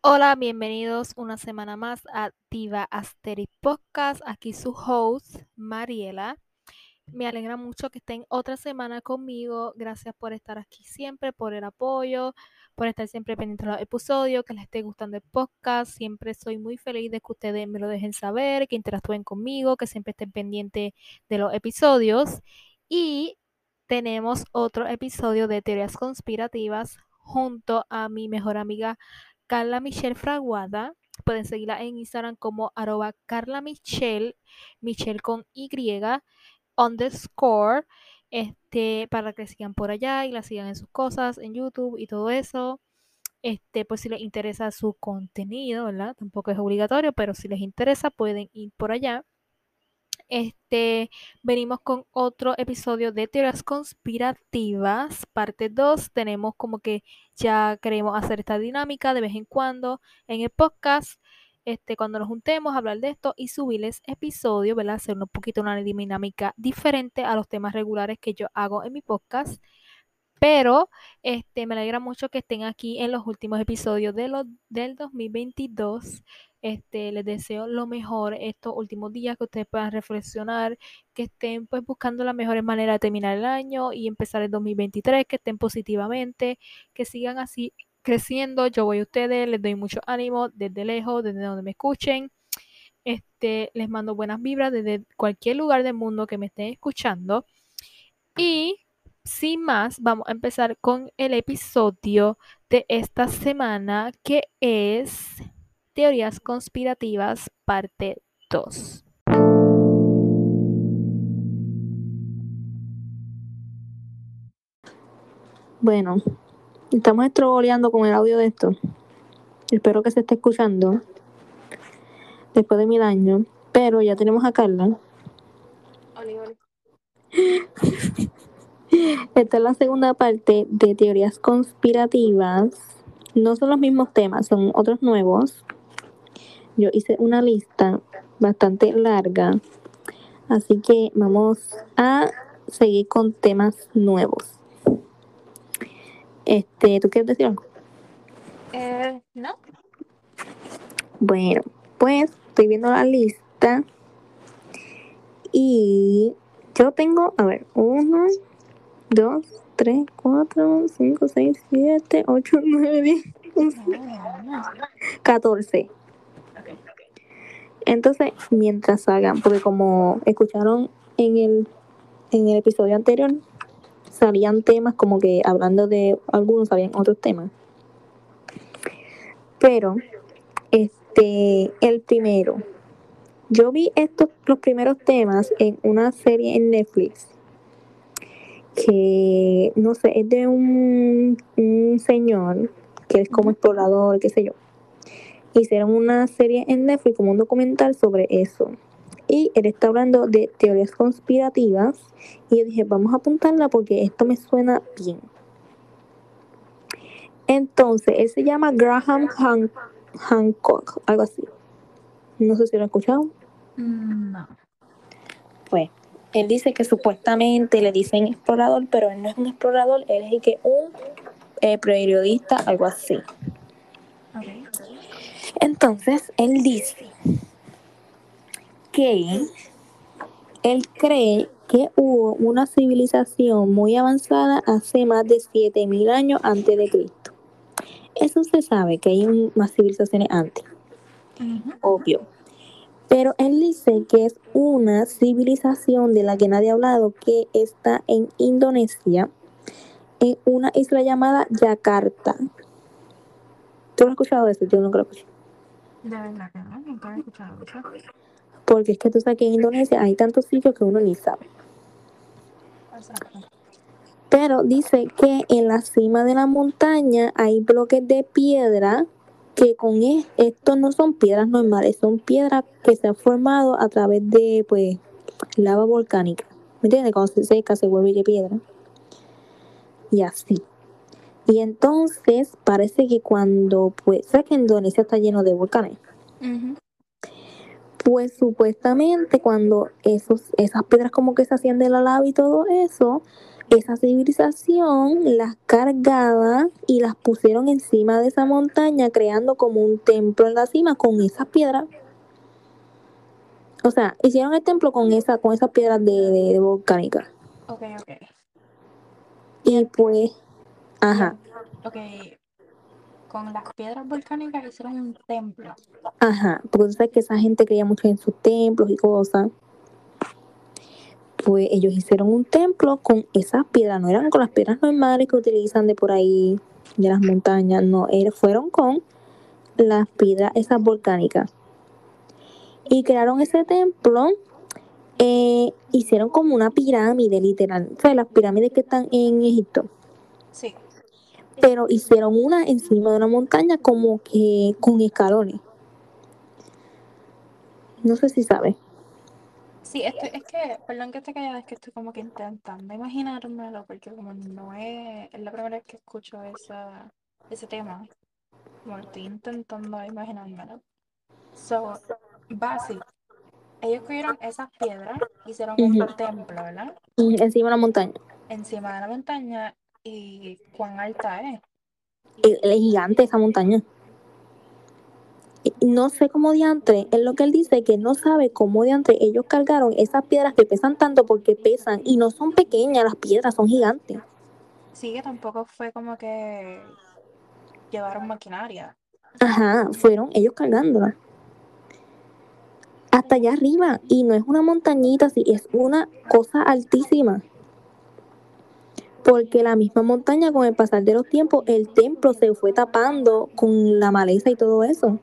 Hola, bienvenidos una semana más a Diva Asterix Podcast. Aquí su host, Mariela. Me alegra mucho que estén otra semana conmigo. Gracias por estar aquí siempre, por el apoyo, por estar siempre pendiente de los episodios, que les esté gustando el podcast. Siempre soy muy feliz de que ustedes me lo dejen saber, que interactúen conmigo, que siempre estén pendientes de los episodios. Y tenemos otro episodio de teorías conspirativas junto a mi mejor amiga Carla Michelle Fraguada. Pueden seguirla en Instagram como arroba Carla Michelle, Michelle con Y underscore, este, para que sigan por allá y la sigan en sus cosas, en YouTube y todo eso. Este, pues si les interesa su contenido, ¿verdad? Tampoco es obligatorio, pero si les interesa pueden ir por allá. Este, venimos con otro episodio de teorías conspirativas, parte 2. Tenemos como que ya queremos hacer esta dinámica de vez en cuando en el podcast este, cuando nos juntemos, hablar de esto y subirles episodios, ¿verdad? Hacer un poquito una dinámica diferente a los temas regulares que yo hago en mi podcast. Pero este, me alegra mucho que estén aquí en los últimos episodios de del 2022. Este, les deseo lo mejor estos últimos días, que ustedes puedan reflexionar, que estén pues buscando la mejor manera de terminar el año y empezar el 2023, que estén positivamente, que sigan así creciendo. Yo voy a ustedes, les doy mucho ánimo desde lejos, desde donde me escuchen. Este, les mando buenas vibras desde cualquier lugar del mundo que me estén escuchando. Y sin más, vamos a empezar con el episodio de esta semana que es Teorías conspirativas parte 2. Bueno, Estamos estroboleando con el audio de esto. Espero que se esté escuchando después de mil años. Pero ya tenemos a Carla. Esta es la segunda parte de teorías conspirativas. No son los mismos temas, son otros nuevos. Yo hice una lista bastante larga. Así que vamos a seguir con temas nuevos. Este, ¿tú quieres decir algo? Eh, no. Bueno, pues estoy viendo la lista y yo tengo, a ver, uno, dos, tres, cuatro, cinco, seis, siete, ocho, nueve, diez, catorce. Entonces, mientras hagan, porque como escucharon en el, en el episodio anterior, salían temas como que hablando de algunos salían otros temas. Pero este el primero yo vi estos los primeros temas en una serie en Netflix que no sé, es de un, un señor que es como explorador, qué sé yo. Hicieron una serie en Netflix como un documental sobre eso y él está hablando de teorías conspirativas y yo dije, vamos a apuntarla porque esto me suena bien. Entonces, él se llama Graham Hancock, algo así. No sé si lo han escuchado. Mm, no. Pues, él dice que supuestamente le dicen explorador, pero él no es un explorador, él es que un eh, periodista, algo así. Entonces, él dice que él cree que hubo una civilización muy avanzada hace más de 7000 años antes de Cristo. Eso se sabe que hay más civilizaciones antes, obvio. Pero él dice que es una civilización de la que nadie ha hablado, que está en Indonesia, en una isla llamada Yakarta. ¿Tú has escuchado eso? Yo no creo que De verdad que no, nunca he escuchado. Porque es que tú sabes que en Indonesia hay tantos sitios que uno ni sabe. Pero dice que en la cima de la montaña hay bloques de piedra que con esto no son piedras normales, son piedras que se han formado a través de pues lava volcánica. ¿Me entiendes? Cuando se seca se vuelve de piedra. Y así. Y entonces parece que cuando pues, ¿sabes que Indonesia está lleno de volcanes? Pues supuestamente cuando esos, esas piedras como que se hacían de la lava y todo eso, esa civilización las cargaba y las pusieron encima de esa montaña, creando como un templo en la cima con esas piedras. O sea, hicieron el templo con esa, con esas piedras de, de, de volcánica. Ok, ok. Y pues, ajá, Ok. Con las piedras volcánicas hicieron un templo. ajá. Porque tú sabes que esa gente creía mucho en sus templos y cosas. Pues ellos hicieron un templo con esas piedras, no eran con las piedras normales que utilizan de por ahí, de las montañas, no, fueron con las piedras esas volcánicas. Y crearon ese templo, eh, hicieron como una pirámide, literal. O sea, las pirámides que están en Egipto. Sí. Pero hicieron una encima de una montaña como que con escalones. No sé si sabes. Sí, estoy- es que, perdón que te callada, es que estoy como que intentando imaginármelo, porque como no es, es la primera vez que escucho esa, ese tema, como estoy intentando imaginármelo. So, basic, ellos cogieron esas piedras, hicieron un templo, ¿verdad? Encima de una montaña. Encima de la montaña, y cuán alta es. Es, es gigante esa montaña. No sé cómo diantre, es lo que él dice, que no sabe cómo diantre ellos cargaron esas piedras que pesan tanto porque pesan y no son pequeñas las piedras, son gigantes. Sí, que tampoco fue como que llevaron maquinaria. Ajá, fueron ellos cargándolas. Hasta allá arriba. Y no es una montañita así, es una cosa altísima. Porque la misma montaña, con el pasar de los tiempos, el templo se fue tapando con la maleza y todo eso.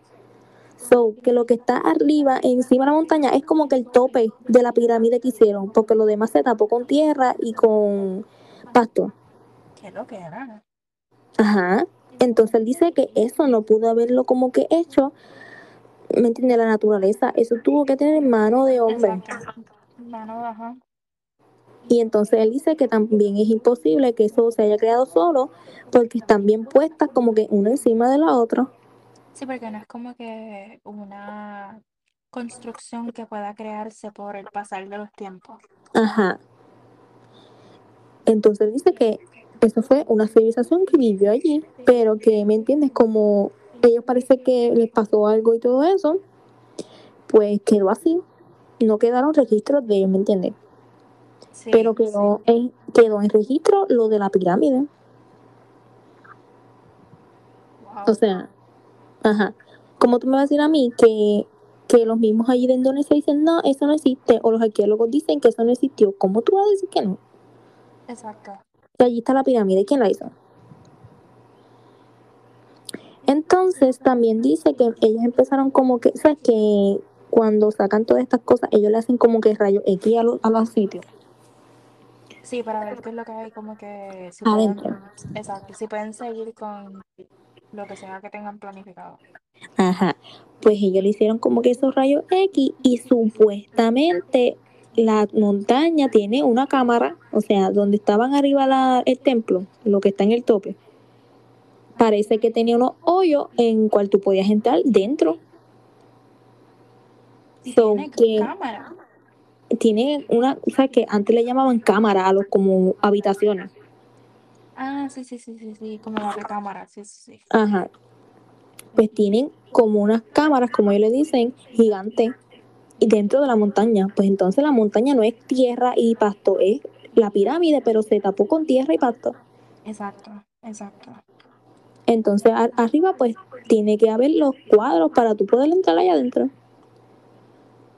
So, que lo que está arriba, encima de la montaña, es como que el tope de la pirámide que hicieron, porque lo demás se tapó con tierra y con pasto. ¿Qué lo que era? Ajá. Entonces él dice que eso no pudo haberlo como que hecho, ¿me entiende? La naturaleza, eso tuvo que tener mano de hombre. Mano, ajá. Y entonces él dice que también es imposible que eso se haya creado solo, porque están bien puestas como que una encima de la otra. Sí, porque no es como que una construcción que pueda crearse por el pasar de los tiempos. Ajá. Entonces dice que eso fue una civilización que vivió allí, pero que, ¿me entiendes? Como ellos parece que les pasó algo y todo eso, pues quedó así. No quedaron registros de ellos, ¿me entiendes? Sí, Pero quedó en, quedó en registro lo de la pirámide. wow. O sea, ajá. Como tú me vas a decir a mí que, que los mismos allí de Indonesia dicen, no, eso no existe, o los arqueólogos dicen que eso no existió, ¿cómo tú vas a decir que no? Exacto. Y allí está la pirámide, ¿quién la hizo? Entonces también dice que ellos empezaron como que, ¿sabes? Que cuando sacan todas estas cosas, ellos le hacen como que rayos X a, los- a los sitios. Sí, para ver qué es lo que hay, como que si pueden, Adentro. exacto, si pueden seguir con lo que sea que tengan planificado. Ajá. Pues ellos le hicieron como que esos rayos X y supuestamente la montaña tiene una cámara, o sea, donde estaban arriba la- el templo, lo que está en el tope, parece que tenía unos hoyos en cual tú podías entrar dentro. Y So, tiene que cámara. tiene una, o sea, que antes le llamaban cámara a los como habitaciones. Ah, sí, sí, sí, sí, sí, como la recámara, sí, sí, sí. Ajá. Pues tienen como unas cámaras, como ellos le dicen, gigantes, y dentro de la montaña. Pues entonces la montaña no es tierra y pasto, es la pirámide, pero se tapó con tierra y pasto. Exacto, exacto. Entonces a- arriba pues tiene que haber los cuadros para tú poder entrar allá adentro.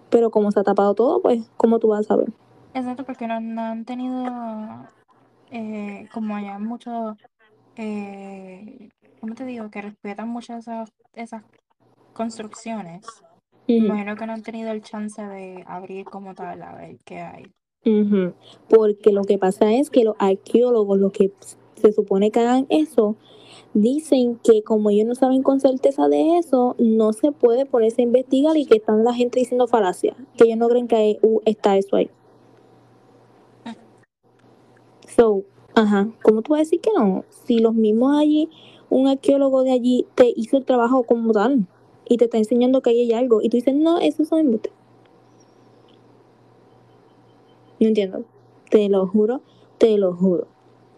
Pero como se ha tapado todo, pues, ¿cómo tú vas a saber? Exacto, porque no, no han tenido, eh, como allá muchos, eh, ¿cómo te digo? Que respetan mucho esas, esas construcciones. Ujú, imagino que no han tenido el chance de abrir como tal a ver qué hay. ujú. Porque lo que pasa es que los arqueólogos, los que se supone que hagan eso, dicen que como ellos no saben con certeza de eso, no se puede ponerse a investigar y que están la gente diciendo falacia, que ellos no creen que hay- uh, está eso ahí. So, ajá, ¿cómo tú vas a decir que no? Si los mismos allí, un arqueólogo de allí te hizo el trabajo como tal y te está enseñando que ahí hay algo y tú dices, no, eso son embustes. No entiendo, te lo juro, te lo juro.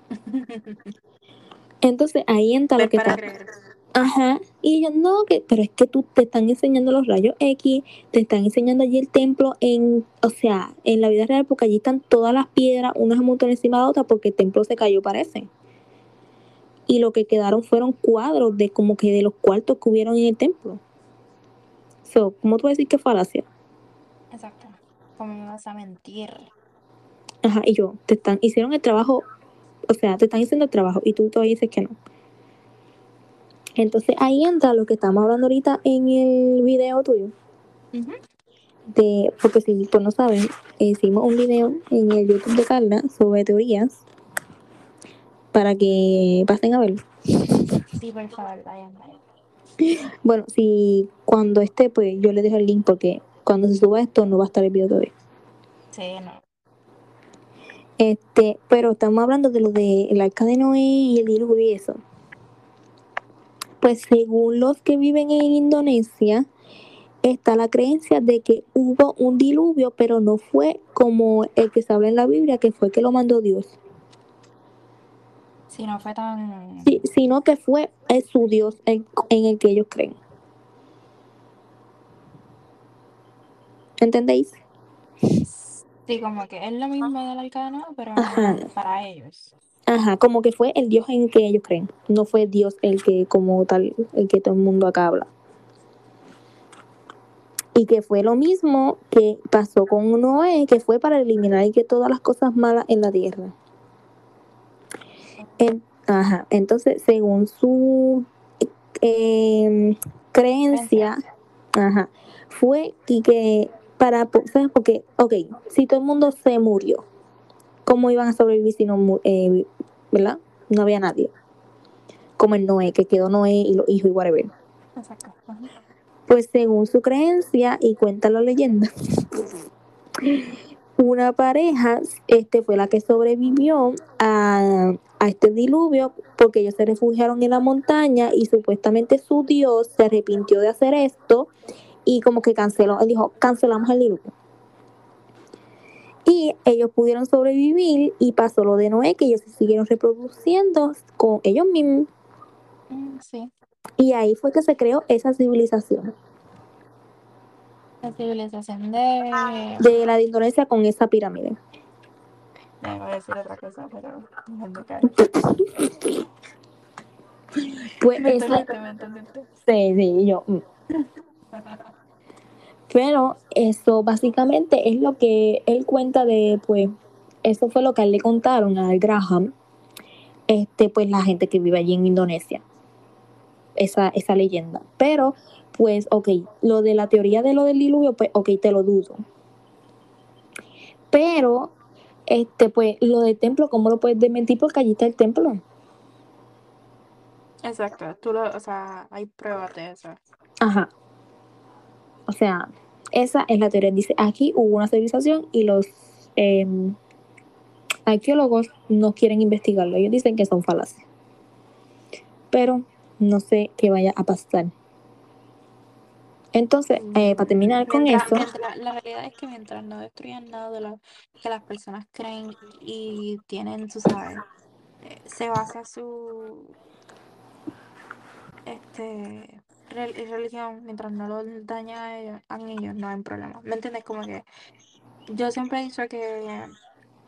Entonces ahí entra lo que está. Ajá. Y ellos no, que, pero es que tú te están enseñando los rayos X, te están enseñando allí el templo en, o sea, en la vida real, porque allí están todas las piedras, unas montones encima de otras, porque el templo se cayó, parece. Y lo que quedaron fueron cuadros de como que de los cuartos que hubieron en el templo. So, ¿cómo tú vas a decir que falacia? Exacto. ¿Cómo me vas a mentir? Ajá, y yo, te están, hicieron el trabajo, o sea, te están haciendo el trabajo y tú todavía dices que no. Entonces ahí entra lo que estamos hablando ahorita en el video tuyo. De, porque si pues no saben, hicimos un video en el YouTube de Carla sobre teorías para que pasen a verlo. Sí, por favor, vayan, vayan. Bueno, si cuando esté, pues yo les dejo el link porque cuando se suba esto no va a estar el video todavía. Sí, no. Este, pero estamos hablando de lo del arca de Noé y el diluvio y eso. Pues según los que viven en Indonesia, está la creencia de que hubo un diluvio, pero no fue como el que se habla en la Biblia, que fue que lo mandó Dios, Si no fue tan. Sí, sino que fue eh, su Dios en, en el que ellos creen. ¿Entendéis? Sí, como que es lo mismo del arcano, pero Ajá. para ellos. Ajá, como que fue el Dios en el que ellos creen, no fue Dios el que como tal, el que todo el mundo acá habla. Y que fue lo mismo que pasó con Noé, que fue para eliminar y que todas las cosas malas en la tierra. En- ajá, entonces según su eh, creencia, ajá, fue que, que para, ¿sabes? Porque, ok, si todo el mundo se murió, ¿cómo iban a sobrevivir si no, eh, ¿verdad? No había nadie. Como el Noé, que quedó Noé y los hijos y whatever. Exacto. Pues según su creencia, y cuenta la leyenda, una pareja este, fue la que sobrevivió a, a este diluvio porque ellos se refugiaron en la montaña y supuestamente su Dios se arrepintió de hacer esto y como que canceló, él dijo, cancelamos el diluvio. Y ellos pudieron sobrevivir y pasó lo de Noé, que ellos se siguieron reproduciendo con ellos mismos. Mm, Sí. Y ahí fue que se creó esa civilización La civilización de. de la de Indonesia con esa pirámide. Ya iba a decir otra cosa, pero. no. Pues Me esa, entendiste, me entendiste. sí, sí, yo. Pero eso básicamente es lo que él cuenta de, pues, eso fue lo que a él le contaron a Graham, este, pues la gente que vive allí en Indonesia. Esa, esa leyenda. Pero, pues, ok, lo de la teoría de lo del diluvio, pues, ok, te lo dudo. Pero, este, pues, lo del templo, ¿cómo lo puedes desmentir? Porque allí está el templo. Exacto. Tú lo. O sea, hay pruebas de eso. Ajá. O sea, esa es la teoría. Dice, aquí hubo una civilización y los em, arqueólogos no quieren investigarlo. Ellos dicen que son falacias. Pero no sé qué vaya a pasar. Entonces, eh, para terminar con Mientras- eso, la realidad es que mientras no destruyan nada de lo que las personas creen y tienen, tú sabes, eh, se basa su este religión, mientras no lo daña a ellos, a ellos, no hay problema. ¿Me entiendes? Como que yo siempre he dicho que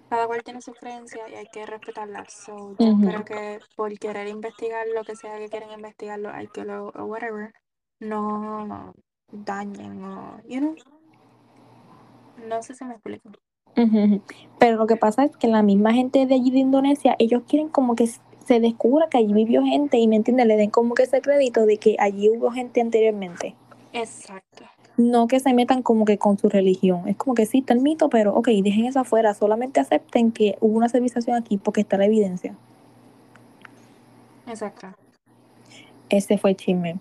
cada cual tiene sus creencias y hay que respetarlas. So, yo Ujú. espero que por querer investigar lo que sea que quieren investigar, los arqueólogos o whatever, no dañen o, you know, no sé si me explico. Pero lo que pasa es que la misma gente de allí de Indonesia, ellos quieren como que se descubra que allí vivió gente y me entiendes, le den como que ese crédito de que allí hubo gente anteriormente. Exacto. No que se metan como que con su religión. Es como que sí, está el mito, pero ok, dejen eso afuera. Solamente acepten que hubo una civilización aquí porque está la evidencia. Exacto. Ese fue el chisme.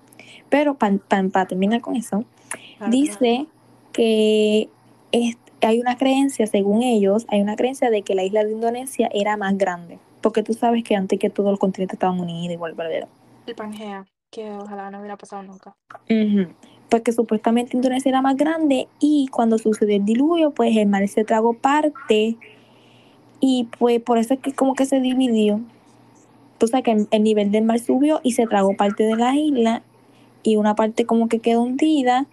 Pero para terminar con eso, Claro, dice que es- hay una creencia, según ellos, hay una creencia de que la isla de Indonesia era más grande. Porque tú sabes que antes que todos los continentes estaban unidos, igual, ¿verdad? El Pangea, que ojalá no hubiera pasado nunca. Ujú. pues que supuestamente Indonesia era más grande y cuando sucedió el diluvio, pues el mar se tragó parte y pues por eso es que como que se dividió. O sea que el nivel del mar subió y se tragó parte de la isla y una parte como que quedó hundida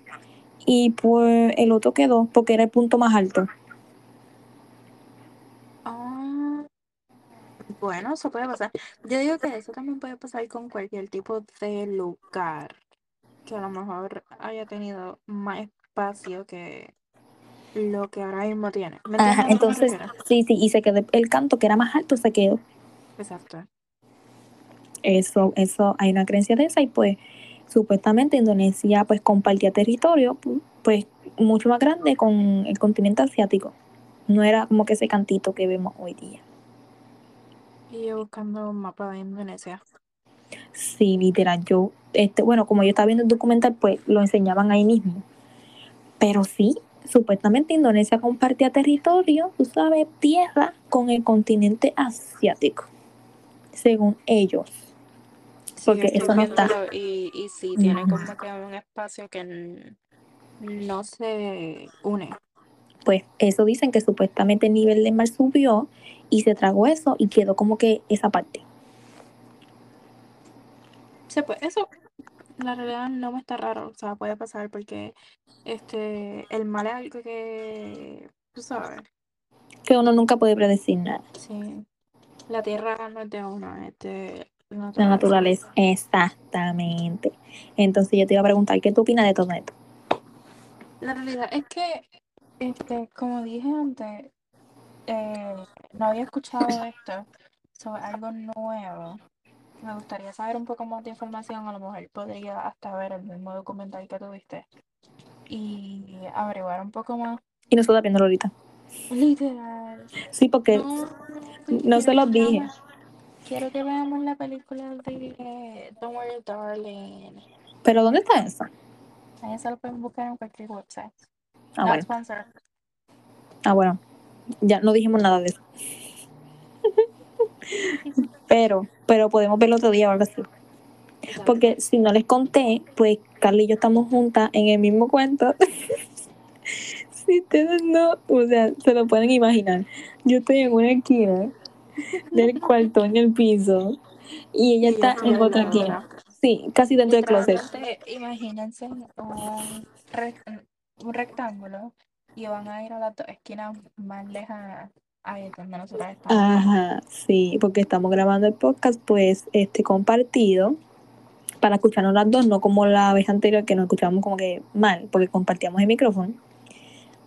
y pues el otro quedó porque era el punto más alto. Ah, bueno, eso puede pasar. Yo digo que eso también puede pasar con cualquier tipo de lugar que a lo mejor haya tenido más espacio que lo que ahora mismo tiene. ¿Me entiendes Ajá, a lo que me entonces, sí, sí, y se quedó el canto que era más alto, se quedó. Exacto. Eso, eso, hay una creencia de esa y pues supuestamente Indonesia pues compartía territorio pu- pues mucho más grande con el continente asiático. No era como que ese cantito que vemos hoy día. Y yo buscando un mapa de Indonesia. Sí, literal, yo, este, bueno, como yo estaba viendo el documental, pues lo enseñaban ahí mismo. Pero sí, supuestamente Indonesia compartía territorio, tú sabes, tierra con el continente asiático, según ellos. Porque eso no está. Y, y sí, tiene Ujú. como que un espacio que no se une. Pues eso dicen que supuestamente el nivel del mar subió y se tragó eso y quedó como que esa parte. Sí, pues eso, la realidad no me está raro. O sea, puede pasar porque este el mal es algo que, tú sabes, Que uno nunca puede predecir nada. sí. La tierra no es de uno, es de la naturaleza. Exactamente. Entonces yo te iba a preguntar, ¿qué tú opinas de todo esto? La realidad es que, este, como dije antes, eh, no había escuchado esto sobre algo nuevo. Me gustaría saber un poco más de información, a lo mejor podría hasta ver el mismo documental que tuviste y averiguar un poco más. Y nosotros viéndolo ahorita. Literal. Sí, porque No, no se los dije. veamos- Quiero que veamos la película de Don't Worry Darling. Pero ¿dónde está eso? Ahí se lo pueden buscar en cualquier website. Ah, bueno. sponsor. Ah, bueno. Ya no dijimos nada de eso. Pero, pero podemos verlo otro día o algo así. Porque si no les conté, pues Carly y yo estamos juntas en el mismo cuento. si ustedes no, o sea, se lo pueden imaginar. Yo estoy en una esquina del cuarto en el piso y ella está en otra esquina. Sí, casi dentro del closet. Imagínense un, un rectángulo y van a ir a las dos esquinas más lejanas ahí donde nosotros estamos. Ajá, sí, porque estamos grabando el podcast, pues, este compartido para escucharnos las dos, no como la vez anterior que nos escuchamos como que mal, porque compartíamos el micrófono.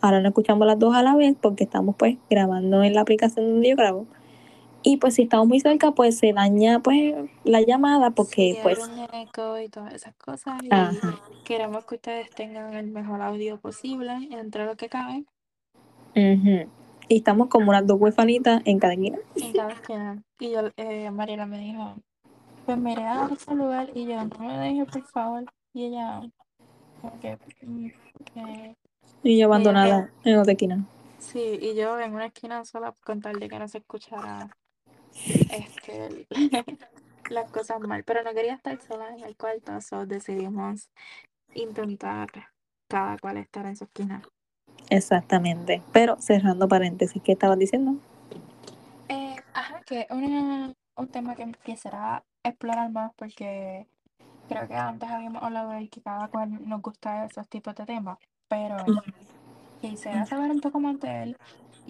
Ahora nos escuchamos las dos a la vez porque estamos pues grabando en la aplicación donde yo grabo. Y pues si estamos muy cerca, pues se daña pues la llamada porque Sí, pues, un eco y todas esas cosas y ajá. queremos que ustedes tengan el mejor audio posible entre lo que cabe ujú. Y estamos como unas dos huefanitas en cada esquina. en cada esquina. Y yo, eh, Mariela me dijo, pues me iré a ese lugar y yo, no me deje por favor. Y ella, como que, mm, que- Y yo ella, abandonada en otra esquina. sí, y yo en una esquina sola con tal de que no se escuchara este, las cosas mal. Pero no quería estar sola en el cuarto, so decidimos intentar cada cual estar en su esquina. Exactamente. Pero cerrando paréntesis, ¿qué estabas diciendo? Eh, ajá, que una, un tema que quisiera explorar más porque creo que antes habíamos hablado de que cada cual nos gusta esos tipos de temas, pero quisiera saber un poco más de él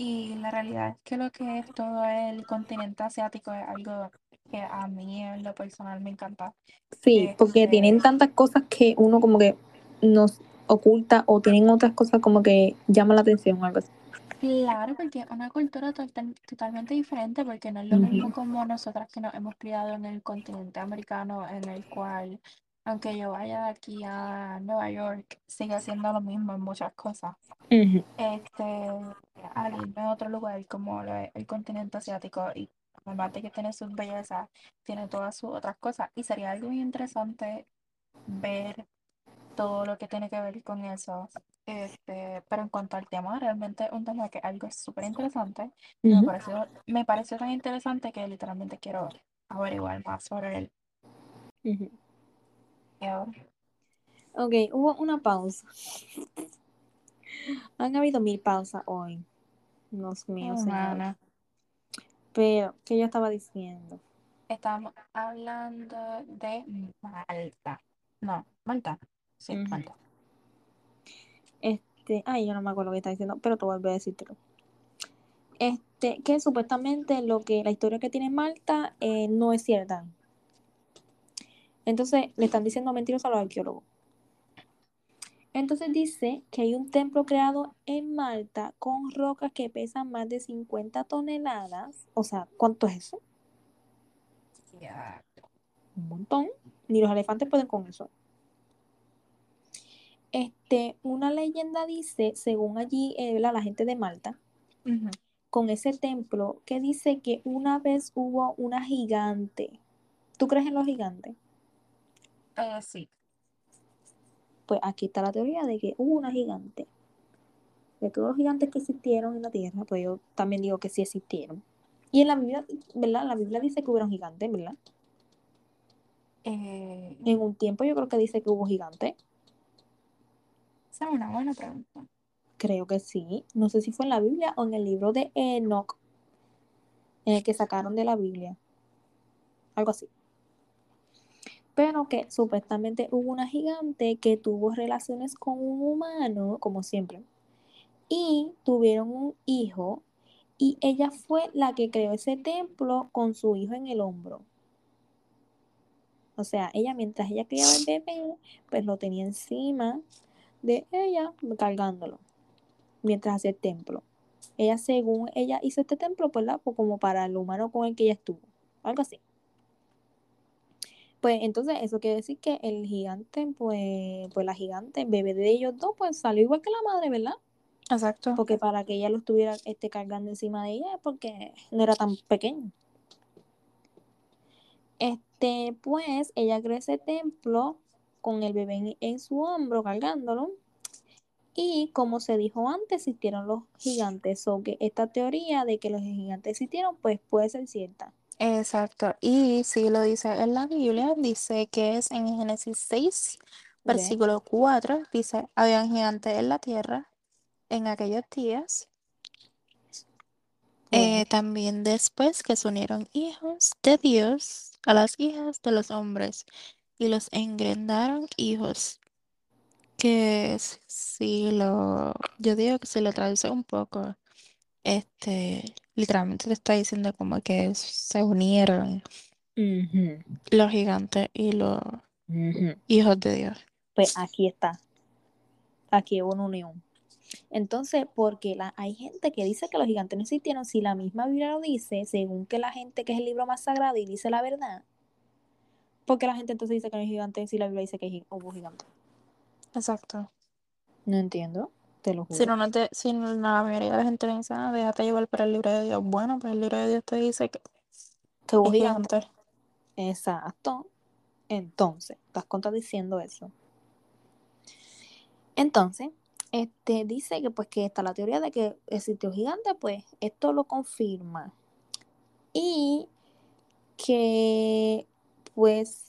y la realidad es que lo que es todo el continente asiático es algo que a mí en lo personal me encanta. Sí, porque tienen tantas cosas que uno como que nos oculta o tienen otras cosas como que llaman la atención o algo así. Claro, porque es una cultura total- totalmente diferente, porque no es lo mismo como nosotras que nos hemos criado en el continente americano, en el cual, aunque yo vaya de aquí a Nueva York, sigue siendo lo mismo en muchas cosas. Ujú. Este, al irme a otro lugar como es el continente asiático, y además de que tiene sus bellezas, tiene todas sus otras cosas, y sería algo muy interesante ver todo lo que tiene que ver con eso. Este, pero en cuanto al tema, realmente es un tema que algo súper interesante. Me pareció, me pareció tan interesante que literalmente quiero averiguar más sobre él. Ok, hubo una pausa. Han habido mil pausas hoy. Dios mío. Humana. Pero, ¿qué yo estaba diciendo? Estamos hablando de Malta. No, Malta. Sí, Ujú. Malta. Este, ay, yo no me acuerdo lo que está diciendo, pero te voy a decírtelo. Este, que supuestamente lo que la historia que tiene Malta eh, no es cierta. Entonces le están diciendo mentiras a los arqueólogos. Entonces dice que hay un templo creado en Malta con rocas que pesan más de 50 toneladas. O sea, ¿cuánto es eso? Ya. Un montón. Ni los elefantes pueden con eso. Este, una leyenda dice, según allí eh, la gente de Malta, con ese templo, que dice que una vez hubo una gigante. ¿Tú crees en los gigantes? Eh, sí. Pues aquí está la teoría de que hubo una gigante. De todos los gigantes que existieron en la Tierra, pues yo también digo que sí existieron. Y en la Biblia, ¿verdad? La Biblia dice que hubieron gigantes, ¿verdad? Eh, En un tiempo yo creo que dice que hubo gigantes. esa es una buena pregunta. Creo que sí. No sé si fue en la Biblia o en el libro de Enoch, en el que sacaron de la Biblia. Algo así. Pero que supuestamente hubo una gigante que tuvo relaciones con un humano, como siempre, y tuvieron un hijo, y ella fue la que creó ese templo con su hijo en el hombro. O sea, ella mientras ella criaba el bebé, pues lo tenía encima de ella, cargándolo, mientras hacía el templo. Ella, según ella hizo este templo, pues. Pues como para el humano con el que ella estuvo, algo así. Pues entonces eso quiere decir que el gigante, pues, pues la gigante, el bebé de ellos dos, pues salió igual que la madre, ¿verdad? Exacto. Porque para que ella lo estuviera este, cargando encima de ella, es porque no era tan pequeño. Este, pues, ella creó ese templo con el bebé en, en su hombro, cargándolo. Y como se dijo antes, existieron los gigantes. O que esta teoría de que los gigantes existieron, pues puede ser cierta. Exacto. Y si lo dice en la Biblia, dice que es en Génesis 6, ¿Ve? versículo 4, dice, habían gigantes en la tierra en aquellos días. Eh, también después que se unieron hijos de Dios a las hijas de los hombres y los engrendaron hijos. Que si lo, yo digo que si lo traduce un poco, este, literalmente te está diciendo como que se unieron ujú, los gigantes y los ujú. hijos de Dios. Pues aquí está. Aquí hubo una unión. Entonces, porque la, hay gente que dice que los gigantes no existieron, si la misma Biblia lo dice, según que la gente que es el libro más sagrado y dice la verdad, porque la gente entonces dice que no hay gigantes si la Biblia dice que hubo gigantes? Exacto. No entiendo, te lo Si no, no te, si no, la mayoría de la gente le dice, ah, déjate llevar por el libro de Dios. Bueno, pues el libro de Dios te dice que hubo es gigantes. gigante. Exacto. Entonces, estás contradiciendo eso. Entonces, este dice que pues que está la teoría de que existió gigante, pues esto lo confirma. Y que pues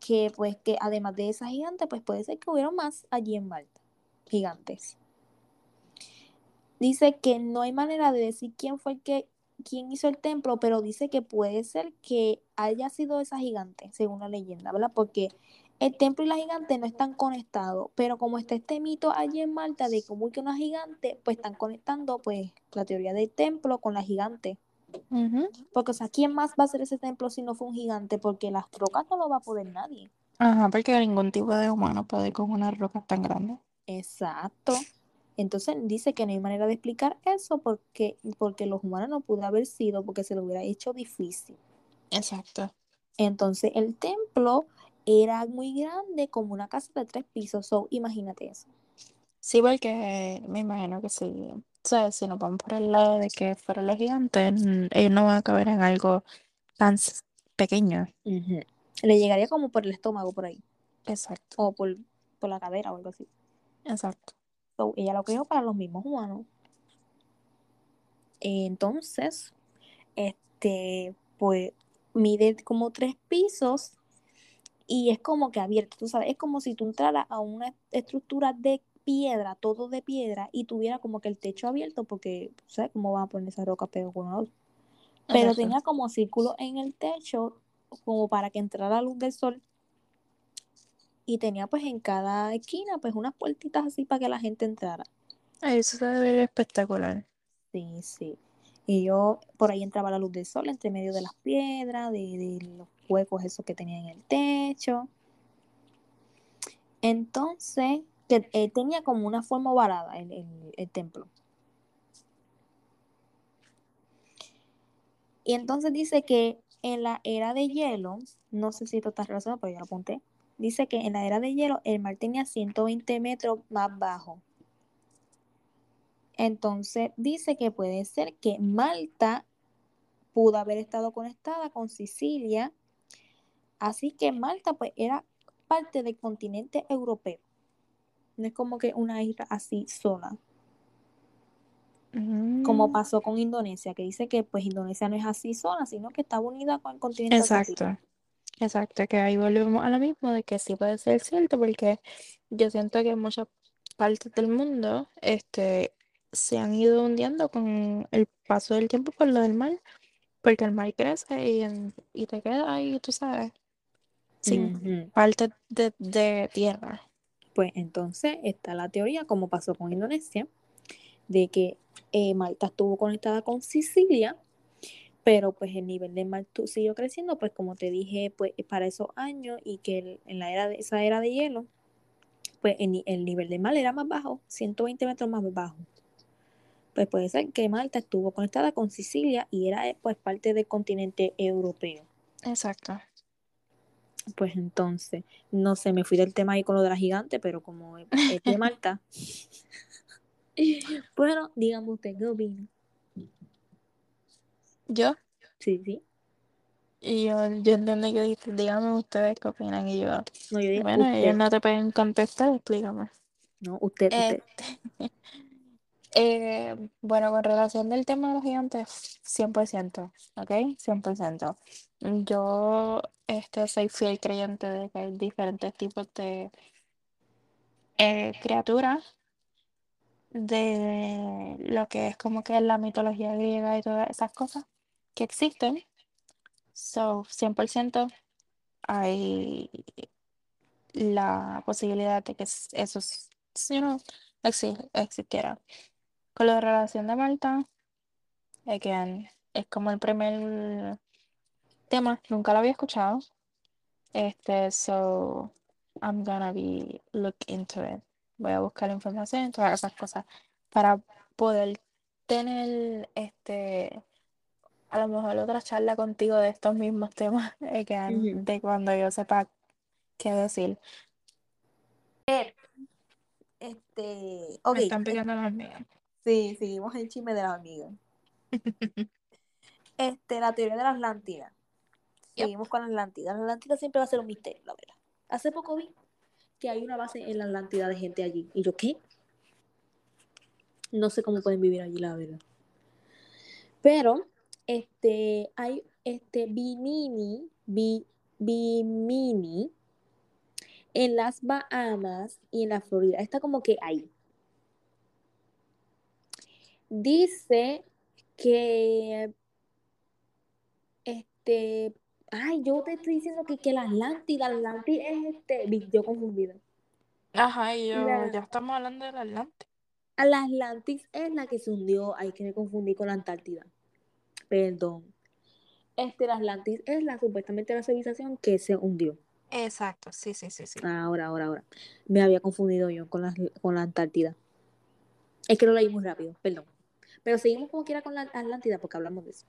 que pues que además de esa gigante, pues puede ser que hubieron más allí en Malta, gigantes. Dice que no hay manera de decir quién fue el que quién hizo el templo, pero dice que puede ser que haya sido esa gigante, según la leyenda, ¿verdad? Porque el templo y la gigante no están conectados, pero como está este mito allí en Malta de cómo que una gigante, pues están conectando pues la teoría del templo con la gigante. Porque, o sea, ¿quién más va a hacer ese templo si no fue un gigante? Porque las rocas no lo va a poder nadie. Ajá, porque ningún tipo de humano puede con una roca tan grande. Exacto. Entonces dice que no hay manera de explicar eso porque, porque los humanos no pudo haber sido porque se lo hubiera hecho difícil. Exacto. Entonces el templo era muy grande como una casa de tres pisos. So, imagínate eso. Sí, porque me imagino que sí. O sea, si nos vamos por el lado de que fueron los gigantes, mm, ellos no van a caber en algo tan pequeño. Le llegaría como por el estómago por ahí. Exacto, O por, por la cadera o algo así. Exacto. So, ella lo creó para los mismos humanos. Entonces, este, pues mide como tres pisos y es como que abierto, tú sabes, es como si tú entraras a una estructura de piedra, todo de piedra, y tuviera como que el techo abierto, porque, ¿sabes cómo van a poner esa roca pegada con otra? Pero tenía como círculo en el techo, como para que entrara la luz del sol. Y tenía pues en cada esquina pues unas puertitas así para que la gente entrara. Eso se debe ver espectacular. Sí, sí. Y yo por ahí entraba la luz del sol entre medio de las piedras, de, de los huecos esos que tenía en el techo. Entonces, que, eh, tenía como una forma ovalada el, el, el templo. Y entonces dice que en la era de hielo, no sé si esto está relacionado, pero yo lo apunté. Dice que en la era de hielo el mar tenía 120 metros más bajo. Entonces dice que puede ser que Malta pudo haber estado conectada con Sicilia. Así que Malta pues era parte del continente europeo. No es como que una isla así sola. Como Mm, pasó con Indonesia, que dice que pues Indonesia no es así sola, sino que está unida con el continente asiático. Exacto. Que ahí volvemos a lo mismo de que sí puede ser cierto, porque yo siento que en muchas partes del mundo este, se han ido hundiendo con el paso del tiempo por lo del mar, porque el mar crece y, en- y te queda ahí, tú sabes, sin Ujú. parte de, de tierra. Pues entonces está la teoría, como pasó con Indonesia, de que eh, Malta estuvo conectada con Sicilia, pero pues el nivel del mar siguió creciendo, pues como te dije, pues para esos años y que el- en la era de esa era de hielo, pues el, ni- el nivel del mar era más bajo, 120 metros más bajo. Pues puede ser que Malta estuvo conectada con Sicilia y era eh, pues parte del continente europeo. Exacto. Pues entonces, no sé, me fui del tema ahí con lo de la gigante, pero como es de Malta. bueno, dígame usted, ¿qué opina? Yo, Sí, sí. y yo, yo entendí que dijiste, díganme ustedes qué opinan, y yo, No, yo digo bueno, usted. ellos no te pueden contestar, explícame. No, usted, usted. Este, eh, bueno, con relación del tema de los gigantes, 100%, ¿ok? 100%. Yo este, soy fiel creyente de que hay diferentes tipos de eh, criaturas, de lo que es como que la mitología griega y todas esas cosas que existen. So, 100% hay la posibilidad de que esos, you know, exi- existieran. Con la relación de Malta, again, es como el primer tema, nunca lo había escuchado. Este, so I'm gonna be look into it. Voy a buscar información todas esas cosas para poder tener este a lo mejor otra charla contigo de estos mismos temas again, Ujú. de cuando yo sepa qué decir. Este, ok, Me están eh, picando las mías. sí, seguimos el chisme de las amigas. Este, la teoría de la Atlántida. Yep. Seguimos con la Atlántida. La Atlántida siempre va a ser un misterio, la verdad. Hace poco vi que hay una base en la Atlántida de gente allí. ¿Y yo qué? No sé cómo pueden vivir allí, la verdad. Pero, este, hay, este, Bimini, Bi- Bimini, en las Bahamas y en la Florida. Está como que ahí. Dice que, este, ay, yo te estoy diciendo que, que la Atlántida, la Atlántida es este, yo confundida. Ajá, y yo, La- ya estamos hablando del Atlante. A la Atlantis es la que se hundió, ay, que me confundí con la Antártida. Perdón. Este, la Atlantis es la supuestamente la civilización que se hundió. Exacto, sí, sí, sí, sí. Ahora, ahora, ahora. Me había confundido yo con la, con la Antártida. Es que lo leí muy rápido, perdón. Pero seguimos como quiera con la Atlántida porque hablamos de eso.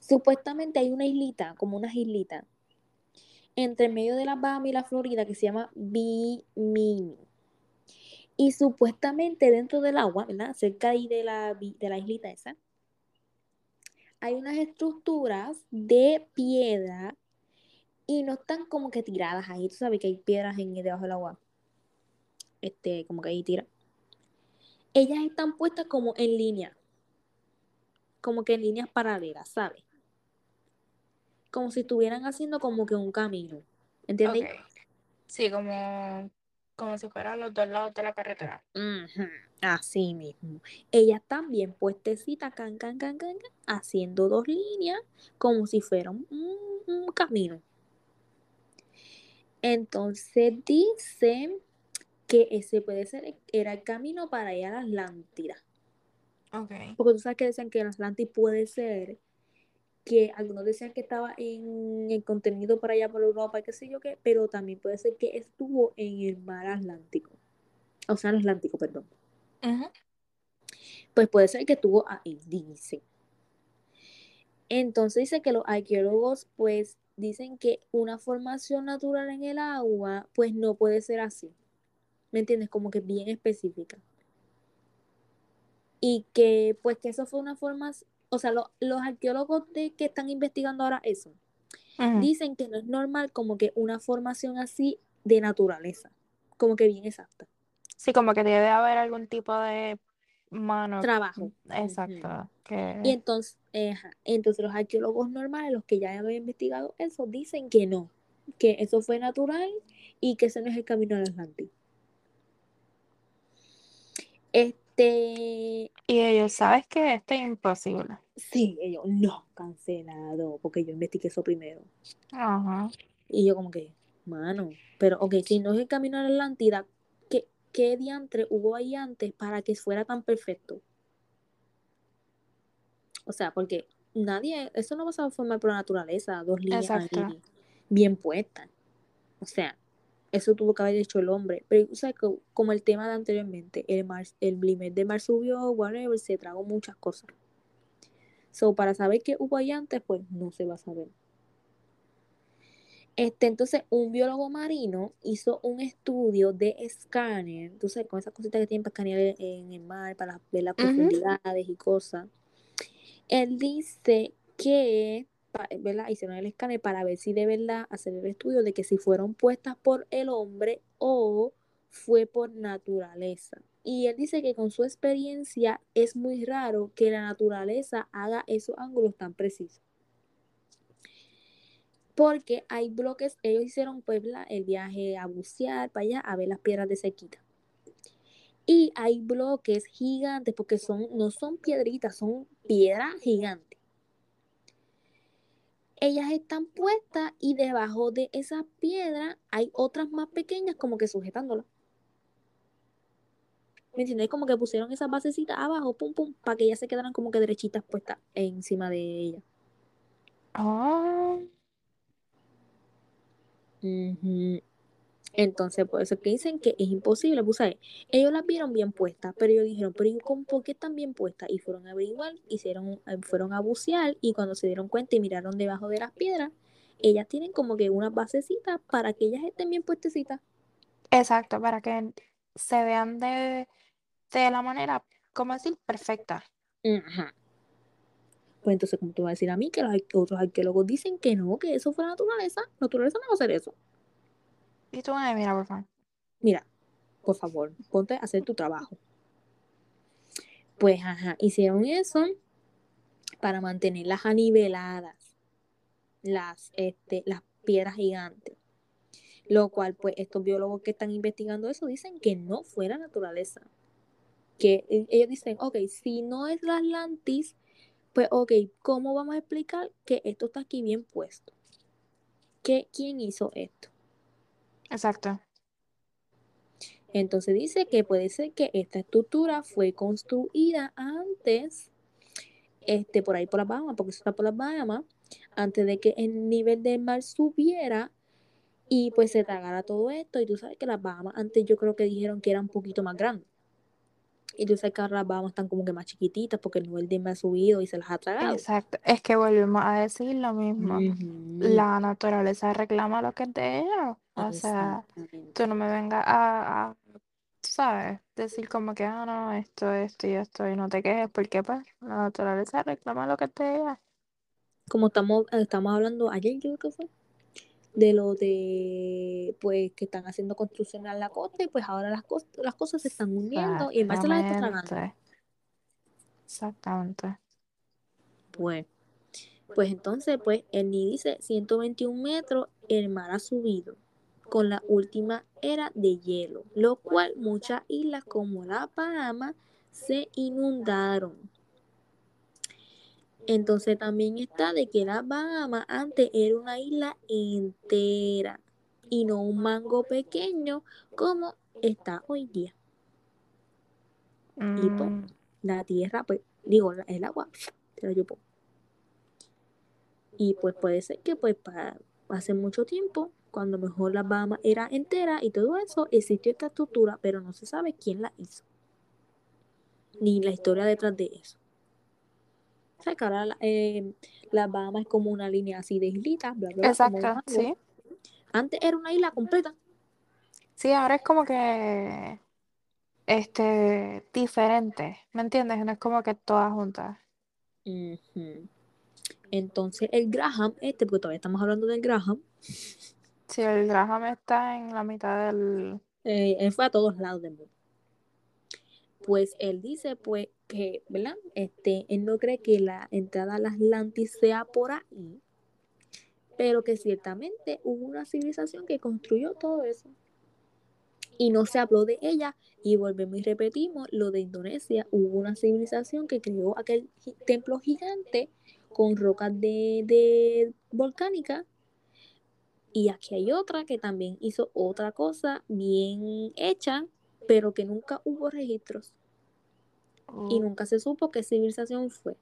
Supuestamente hay una islita, como unas islitas, entre medio de la Bahamas y la Florida que se llama Bimini. Y supuestamente dentro del agua, ¿verdad? Cerca ahí de la, de la islita esa, hay unas estructuras de piedra y no están como que tiradas ahí. Tú sabes que hay piedras en, debajo del agua. Este, como que ahí tira. Ellas están puestas como en línea. Como que en líneas paralelas, ¿sabes? Como si estuvieran haciendo como que un camino. ¿Entiendes? Sí, como, como si fueran los dos lados de la carretera. Ujú, Así mismo. Ella también puestecita, can, can, can, can, can, haciendo dos líneas como si fuera un, camino. Entonces dice que ese puede ser, era el camino para ir a la Atlántida. Ok. Porque tú sabes que decían que el Atlantis puede ser que algunos decían que estaba en el contenido para allá por Europa, qué sé yo qué, pero también puede ser que estuvo en el mar Atlántico. O sea, en el Atlántico, perdón. Pues puede ser que estuvo ahí, dice. Entonces dice que los arqueólogos pues dicen que una formación natural en el agua pues no puede ser así. ¿Me entiendes? Como que bien específica. Y que pues que eso fue una forma, o sea, lo- los arqueólogos de, que están investigando ahora eso, dicen que no es normal como que una formación así de naturaleza, como que bien exacta. Sí, como que debe haber algún tipo de mano. Trabajo. Exacto. Que... Y entonces, eh, entonces los arqueólogos normales, los que ya habían investigado eso, dicen que no, que eso fue natural y que ese no es el camino al Atlántico. Este, Y ellos, ¿sabes que Esto es imposible. sí, ellos, no, cancelado, porque yo investigué eso primero. Ajá. Y yo como que, mano, pero ok, si no es el camino a la Atlántida, ¿qué, diantre hubo ahí antes para que fuera tan perfecto? O sea, porque nadie, eso no va a formar por la naturaleza, dos líneas ahí bien puestas. O sea, eso tuvo que haber hecho el hombre. Pero, o sea, co- como el tema de anteriormente, el, mar, el primer de mar subió, whatever, se tragó muchas cosas. So, para saber qué hubo ahí antes, pues no se va a saber. Este, entonces, un biólogo marino hizo un estudio de escáner, entonces, con esas cositas que tienen para escanear en el mar, para ver las profundidades y cosas. Él dice que, ¿verdad? Hicieron el escáner para ver si de verdad hacer el estudio de que si fueron puestas por el hombre o fue por naturaleza. Y él dice que con su experiencia es muy raro que la naturaleza haga esos ángulos tan precisos. Porque hay bloques, ellos hicieron el viaje a bucear para allá a ver las piedras de sequita. Y hay bloques gigantes, porque son, no son piedritas, son piedras gigantes. Ellas están puestas y debajo de esas piedras hay otras más pequeñas como que sujetándolas. ¿Me entiendes? Como que pusieron esas basecitas abajo, pum, pum, para que ellas se quedaran como que derechitas puestas encima de ellas. Oh, Entonces, por eso es que dicen que es imposible, pues, ¿sabes? Ellos las vieron bien puestas, pero ellos dijeron, pero ¿y cómo- por qué están bien puestas? Y fueron a averiguar, hicieron, eh, fueron a bucear y cuando se dieron cuenta y miraron debajo de las piedras, ellas tienen como que unas basecitas para que ellas estén bien puestecitas. exacto, para que se vean de, de la manera, ¿cómo decir? Perfecta. Ajá. Pues entonces, como tú vas a decir a mí que los otros arqueólogos dicen que no, que eso fue naturaleza, naturaleza no va a hacer eso. Y tú, mira, por favor. Mira, por favor, ponte a hacer tu trabajo. Pues, ajá, hicieron eso para mantenerlas aniveladas, las, este, las piedras gigantes. Lo cual, pues, estos biólogos que están investigando eso dicen que no fue la naturaleza. Que e- ellos dicen, ok, si no es la Atlantis, pues, ok, ¿cómo vamos a explicar que esto está aquí bien puesto? ¿Qué, ¿Quién hizo esto? Exacto. Entonces dice que puede ser que esta estructura fue construida antes, este, por ahí por las Bahamas, porque eso está por las Bahamas, antes de que el nivel del mar subiera y pues se tragara todo esto. Y tú sabes que las Bahamas antes yo creo que dijeron que eran un poquito más grandes. Y tú sabes que ahora las Bahamas están como que más chiquititas porque el nivel del mar ha subido y se las ha tragado. Exacto. Es que volvemos a decir lo mismo. La naturaleza reclama lo que es de ella. O sea, tú no me vengas a, a, ¿sabes? Decir como que, ah, no, esto, esto y esto, y no te quejes, porque pues la naturaleza reclama lo que es de ella. como estamos, estamos hablando ayer, yo creo que fue, de lo de, pues, que están haciendo construcciones en la costa y pues ahora las, cos- las cosas se están hundiendo y el mar se las está tragando. Exactamente. Pues, pues entonces, pues, el NI dice 121 metros el mar ha subido con la última era de hielo, lo cual muchas islas como la Bahama se inundaron. Entonces también está de que la Bahama antes era una isla entera y no un mango pequeño como está hoy día. Y pues, Mm, la tierra, pues, digo, el agua se la llevó. Y pues puede ser que pues para hace mucho tiempo, cuando mejor la Bahama era entera y todo eso, existió esta estructura, pero no se sabe quién la hizo. Ni la historia detrás de eso. O sea, que ahora la, eh, la Bahama es como una línea así de islitas, bla, bla, bla, exacto, sí. Antes era una isla completa. Sí, ahora es como que este diferente, ¿me entiendes? No es como que todas juntas. Entonces el Graham, este, porque todavía estamos hablando del Graham, Sí, el Graham está en la mitad del... eh, él fue a todos lados del mundo. Pues él dice, pues, que, ¿verdad? Este, él no cree que la entrada al Atlantis sea por ahí, pero que ciertamente hubo una civilización que construyó todo eso. Y no se habló de ella, y volvemos y repetimos, lo de Indonesia, hubo una civilización que creó aquel templo gigante con rocas de, de volcánica, y aquí hay otra que también hizo otra cosa bien hecha, pero que nunca hubo registros. Y Uh, nunca se supo qué civilización fue,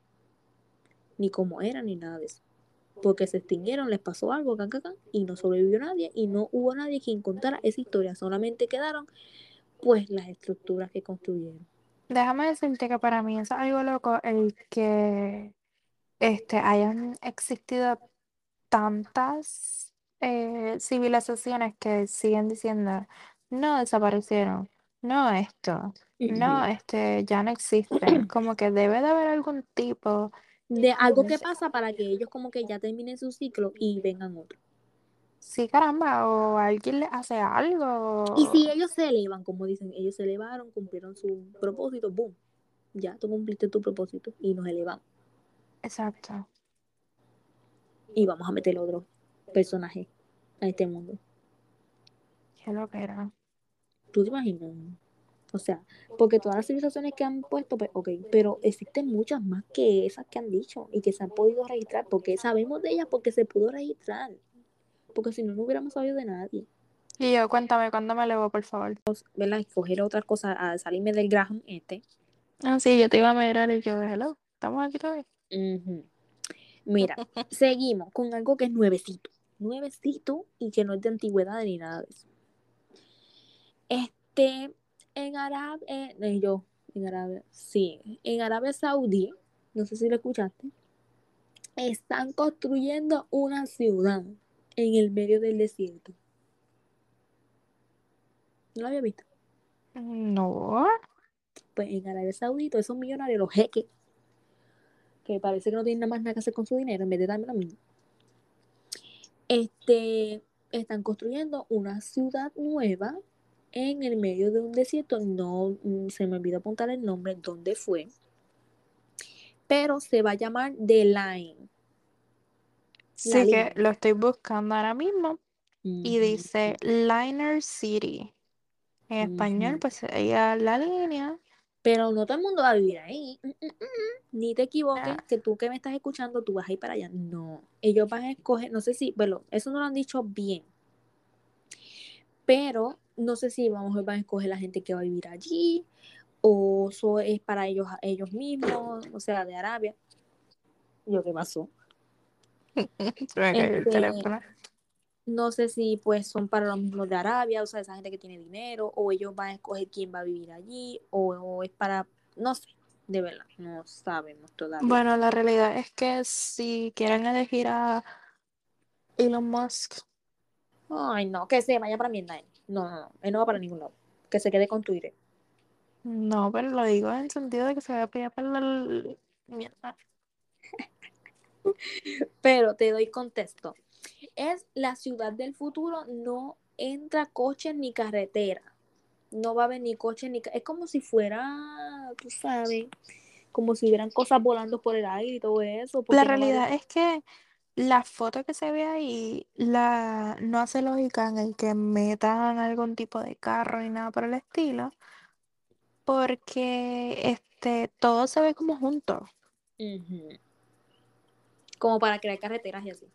ni cómo era, ni nada de eso. Porque se extinguieron, les pasó algo, can, can, can, y no sobrevivió nadie, y no hubo nadie quien contara esa historia, solamente quedaron pues las estructuras que construyeron. déjame decirte que para mí es algo loco el que este, hayan existido tantas eh, civilizaciones que siguen diciendo, no desaparecieron, no esto, no, este, ya no existen. Como que debe de haber algún tipo De algo que pasa para que ellos como que ya terminen su ciclo y vengan otros. Sí, caramba, o alguien le hace algo. Y si ellos se elevan, como dicen, ellos se elevaron, cumplieron su propósito, boom, ya tú cumpliste tu propósito y nos elevamos. Exacto. Y vamos a meter otro personaje a este mundo. Qué lo que era. ¿Tú te imaginas? O sea, porque todas las civilizaciones que han puesto, pues, ok, pero existen muchas más que esas que han dicho y que se han podido registrar, porque sabemos de ellas porque se pudo registrar. Porque si no, no hubiéramos sabido de nadie. Y yo, cuéntame, ¿cuándo me elevo, por favor? ¿Verdad? Escoger otra cosa, a salirme del Graham este. Ah, sí, yo te iba a mirar y yo, hello, ¿estamos aquí todavía? Mira, seguimos con algo que es nuevecito. Nuevecito y que no es de antigüedad ni nada de eso. Este, en Arabia, eh, yo, en Arabia, sí, en Arabia Saudí, no sé si lo escuchaste, están construyendo una ciudad en el medio del desierto. ¿No lo había visto? No. Pues en Arabia Saudí, todos esos millonarios, los jeques, que parece que no tienen nada más nada que hacer con su dinero en vez de darme a mí. Este, están construyendo una ciudad nueva en el medio de un desierto. No mm, se me olvidó apuntar el nombre, dónde fue. Pero se va a llamar The Line. Sí, La que línea. lo estoy buscando ahora mismo y dice Liner City. En español, pues sería la línea. Pero no todo el mundo va a vivir ahí. Mm, mm, mm, mm. Ni te equivoques, Ah, que tú que me estás escuchando, tú vas a ir para allá. No, ellos van a escoger, no sé si, bueno, eso no lo han dicho bien, pero no sé si vamos, van a escoger la gente que va a vivir allí o eso es para ellos, ellos mismos, o sea, de Arabia. Yo, ¿qué pasó? el Este, teléfono. no sé si pues son para los mismos de Arabia, o sea, esa gente que tiene dinero, o ellos van a escoger quién va a vivir allí, o, o es para, no sé, de verdad, no sabemos todavía. Bueno, la realidad es que si quieren elegir a Elon Musk, Ay, no, que se vaya para Mierda. No, no, no, él no va para ningún lado. Que se quede con Twitter. no, pero lo digo en el sentido de que se vaya para allá para la mierda. Pero te doy contexto. Es la ciudad del futuro, no entra coches ni carretera. No va a haber ni coches ni... Es como si fuera, tú sabes, como si hubieran cosas volando por el aire y todo eso. La no va a realidad es que la foto que se ve ahí la, no hace lógica en el que metan algún tipo de carro ni nada por el estilo, porque este, todo se ve como junto. Como para crear carreteras y así.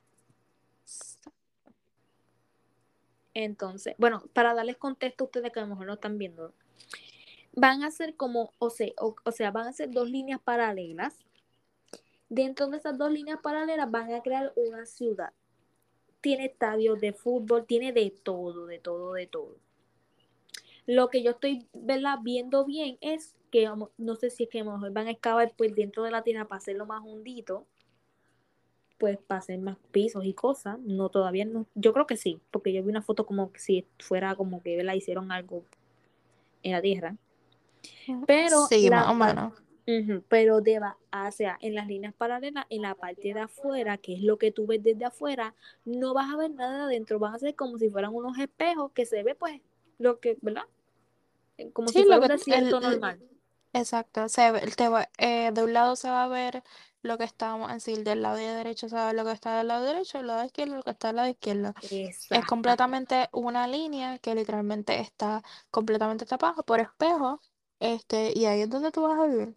Entonces, bueno, para darles contexto a ustedes que a lo mejor no están viendo, van a ser como, o sea, o, o sea, van a ser dos líneas paralelas. Dentro de esas dos líneas paralelas van a crear una ciudad. Tiene estadios de fútbol, tiene de todo, de todo, de todo. Lo que yo estoy ¿verdad? viendo bien es que no sé si es que a lo mejor van a excavar pues dentro de la tierra para hacerlo más hundito, pues para hacer más pisos y cosas. No, todavía no. Yo creo que sí, porque yo vi una foto como que si fuera como que la hicieron algo en la tierra. Pero sí, la más o pa- menos. Ujú, pero deba, o sea, en las líneas paralelas, en la parte de afuera, que es lo que tú ves desde afuera, no vas a ver nada adentro, van a ser como si fueran unos espejos que se ve pues lo que, ¿verdad? Eh, Como Sí, si fuera lo un el- normal. Exacto, se ve- te va- eh, de un lado se va a ver lo que está, vamos a decir, del lado de derecho se va a ver lo que está del lado derecho, del lado izquierdo lo que está del lado izquierdo. Es Exacto. completamente una línea que literalmente está completamente tapada por espejos, este, y ahí es donde tú vas a vivir.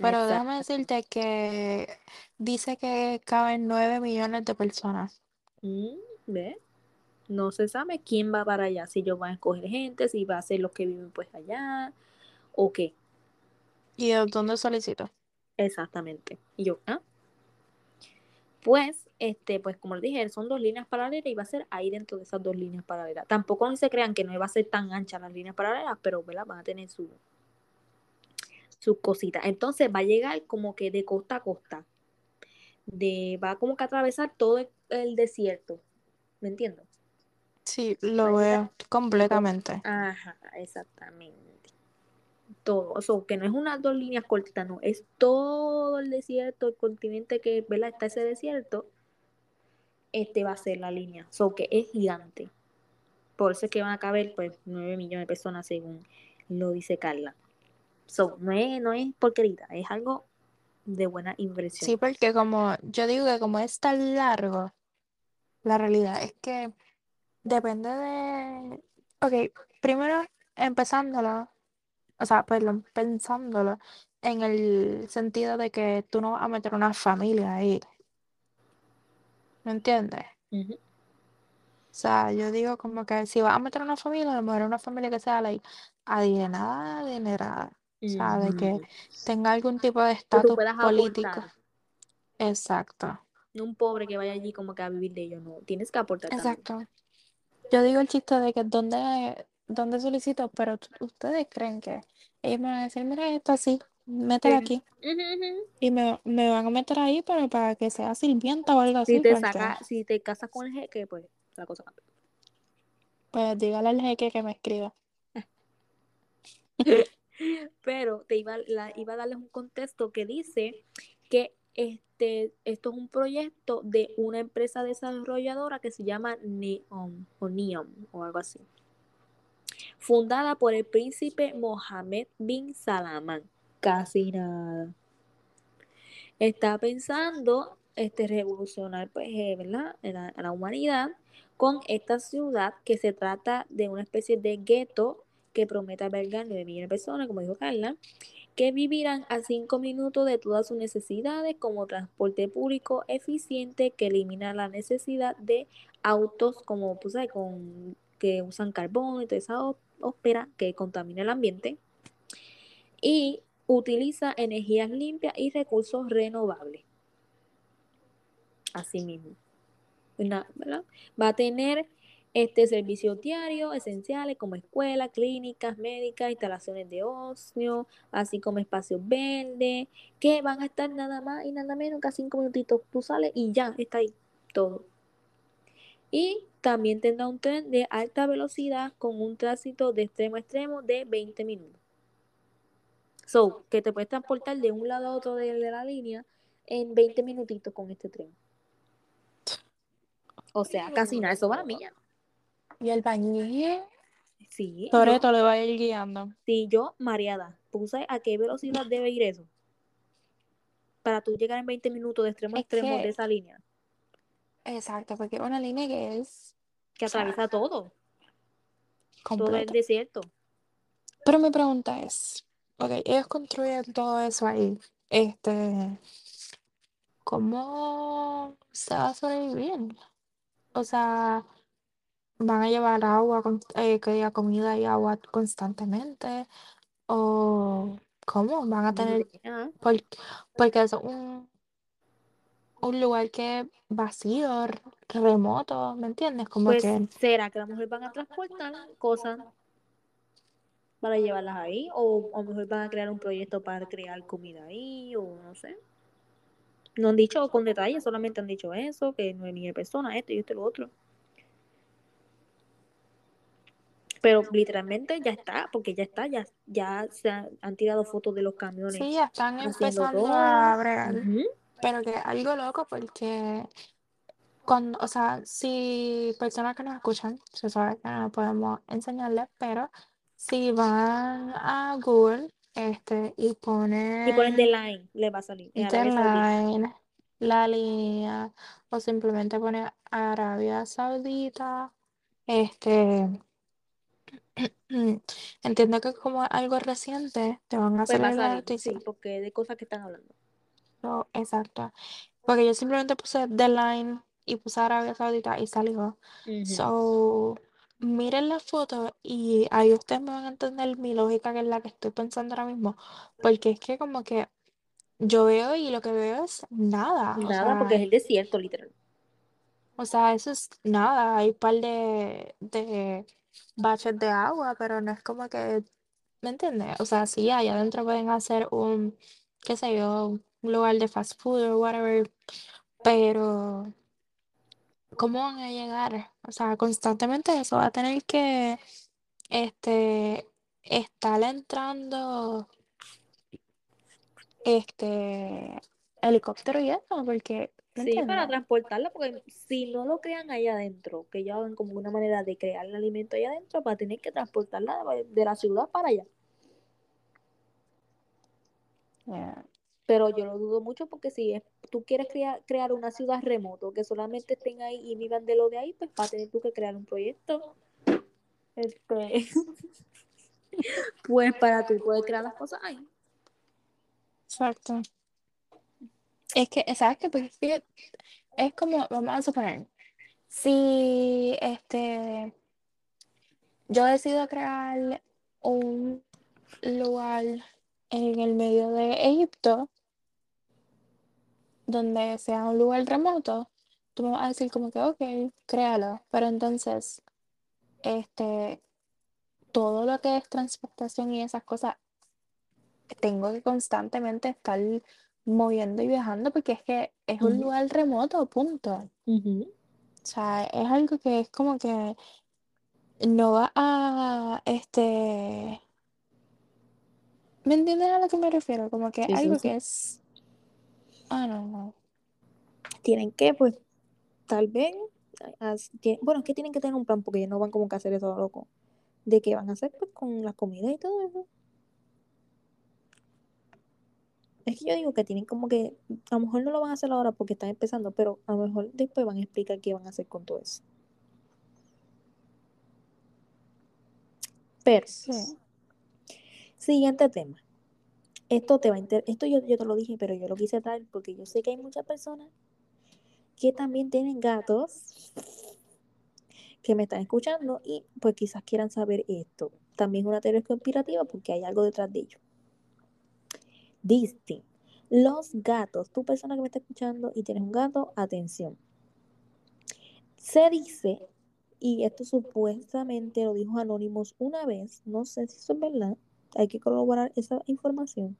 Pero déjame decirte que dice que caben 9 millones de personas. Mm, ¿Ve? No se sabe quién va para allá, si ellos van a escoger gente, si va a ser los que viven pues allá, o qué. ¿Y de dónde solicito? Exactamente. Y yo, ¿ah? Pues, este, pues como les dije, son dos líneas paralelas y va a ser ahí dentro de esas dos líneas paralelas. Tampoco se crean que no va a ser tan ancha las líneas paralelas, pero ¿verdad? van a tener su sus cositas. Entonces va a llegar como que de costa a costa. De, va como que a atravesar todo el, el desierto. ¿Me entiendes? Sí, lo veo completamente. Ajá, exactamente. Todo, o sea, que no es unas dos líneas cortitas, no, es todo el desierto, el continente que, ¿verdad? Está ese desierto, este va a ser la línea, so que es gigante. Por eso es que van a caber, pues, 9 millones de personas según lo dice Carla. So, no es, no es porquerita, es algo de buena inversión. Sí, porque como yo digo que como es tan largo, la realidad es que depende de... Ok, primero empezándolo, o sea, perdón, pensándolo en el sentido de que tú no vas a meter una familia ahí. ¿Me entiendes? Ujú. O sea, yo digo como que si vas a meter una familia, a lo mejor una familia que sea like, adinerada, adinerada. De que tenga algún tipo de estatus político. aportar. Exacto. No un pobre que vaya allí como que a vivir de ello, no. Tienes que aportar también. Exacto. Yo digo el chiste de que donde, donde solicito, pero ustedes creen que ellos me van a decir, mira esto así, mételo aquí. Y me, me van a meter ahí, pero para que sea sirvienta o algo Si así, te porque saca, si te casas con el jeque, pues la cosa cambia. pues dígale al jeque que me escriba. Pero te iba, la- iba a darles un contexto que dice que este, esto es un proyecto de una empresa desarrolladora que se llama Neom o Neom o algo así. Fundada por el príncipe Mohammed bin Salman. Casi nada. Está pensando este, revolucionar pues, eh, ¿verdad? La, la humanidad con esta ciudad que se trata de una especie de gueto que promete albergar 9 millones de personas, como dijo Carla, que vivirán a 5 minutos de todas sus necesidades como transporte público eficiente que elimina la necesidad de autos como pues. Con, que usan carbón y toda esa ópera que contamina el ambiente y utiliza energías limpias y recursos renovables. Así mismo. Una-. Va a tener este servicios diarios esenciales como escuelas, clínicas, médicas, instalaciones de ocio, así como espacios verdes, que van a estar nada más y nada menos que cinco minutitos. Tú sales y ya está ahí todo. Y también tendrá un tren de alta velocidad con un tránsito de extremo a extremo de 20 minutos. So, que te puedes transportar de un lado a otro de, la línea en 20 minutitos con este tren. O sea, casi nada, eso va a la milla. Y el bañil, Sí, Toreto le va a ir guiando. sí, yo mareada. ¿Puse a qué velocidad debe ir eso? Para tú llegar en 20 minutos de extremo a extremo de esa línea. Exacto, porque es una línea que es Que atraviesa todo. Todo el desierto. Pero mi pregunta es, ok, ellos construyen todo eso ahí, este, ¿cómo se va a sobrevivir? O sea, ¿van a llevar agua, con- eh, que diga comida y agua constantemente? ¿O cómo van a tener, Ah, por- porque es un, un lugar que es vacío, r- remoto, ¿me entiendes? Como Pues, que, ¿será que a lo mejor van a transportar cosas para llevarlas ahí? O a lo mejor van a crear un proyecto para crear comida ahí, o no sé. No han dicho con detalle, solamente han dicho eso, que no hay ni de persona, esto y esto y lo otro. Pero literalmente ya está, porque ya está, ya, ya se han, han tirado fotos de los camiones sí, ya están empezando todo. a bregar. Ujú. Pero que algo loco porque cuando, o sea, si personas que nos escuchan, se sabe que no podemos enseñarles, pero si van a Google este, y Y ponen The ponen Line, le va a salir. The. Line, la línea, o simplemente ponen Arabia Saudita, este, entiendo que como algo reciente, te van a Pues a salir la noticia. sí, porque es de cosas que están hablando. So, exacto. Porque yo simplemente puse The Line y puse Arabia Saudita y salió. So, miren la foto y ahí ustedes me van a entender mi lógica, que es la que estoy pensando ahora mismo. Porque es que como que yo veo y lo que veo es nada. O Nada, porque es el desierto, literal. o sea, eso es nada. Hay un par de, de baches de agua, pero no es como que, ¿me entiendes? O sea, sí, allá adentro pueden hacer un, qué sé yo, un lugar de fast food o whatever, pero ¿cómo van a llegar? O sea, constantemente eso va a tener que, este, estar entrando, este, helicóptero y eso, porque, ¿me Sí, para transportarla, porque si no lo crean allá adentro, que ellos hagan como una manera de crear el alimento allá adentro, para tener que transportarla de, la ciudad para allá. Yeah. Pero yo lo dudo mucho porque si es- tú quieres crear, crear una ciudad remoto, que solamente estén ahí y vivan de lo de ahí, pues va a tener tú que crear un proyecto. Este, pues para tú poder crear las cosas ahí. Exacto. Es que, ¿sabes qué? Porque es como, vamos a suponer, si este yo decido crear un lugar en el medio de Egipto, donde sea un lugar remoto, tú me vas a decir como que, ok, créalo. Pero entonces, este, todo lo que es transportación y esas cosas, tengo que constantemente estar moviendo y viajando porque es que es un lugar remoto, punto. O sea, es algo que es como que no va a, este, ¿me entiendes a lo que me refiero? Como que Sí, algo sí. que es, ah, no, no. Tienen que, pues, tal vez, bueno, es que tienen que tener un plan porque ellos no van como que a hacer eso loco. ¿De qué van a hacer? Pues con la comida y todo eso. Es que yo digo que tienen como que, a lo mejor no lo van a hacer ahora porque están empezando, pero a lo mejor después van a explicar qué van a hacer con todo eso. Pero, Sí. siguiente tema. Esto te va a inter- esto yo, yo te lo dije, pero yo lo quise traer porque yo sé que hay muchas personas que también tienen gatos que me están escuchando y pues quizás quieran saber esto. También es una teoría conspirativa porque hay algo detrás de ello. Dice, los gatos, tú persona que me está escuchando y tienes un gato, atención. Se dice, y esto supuestamente lo dijo Anonymous una vez, no sé si eso es verdad, hay que corroborar esa información,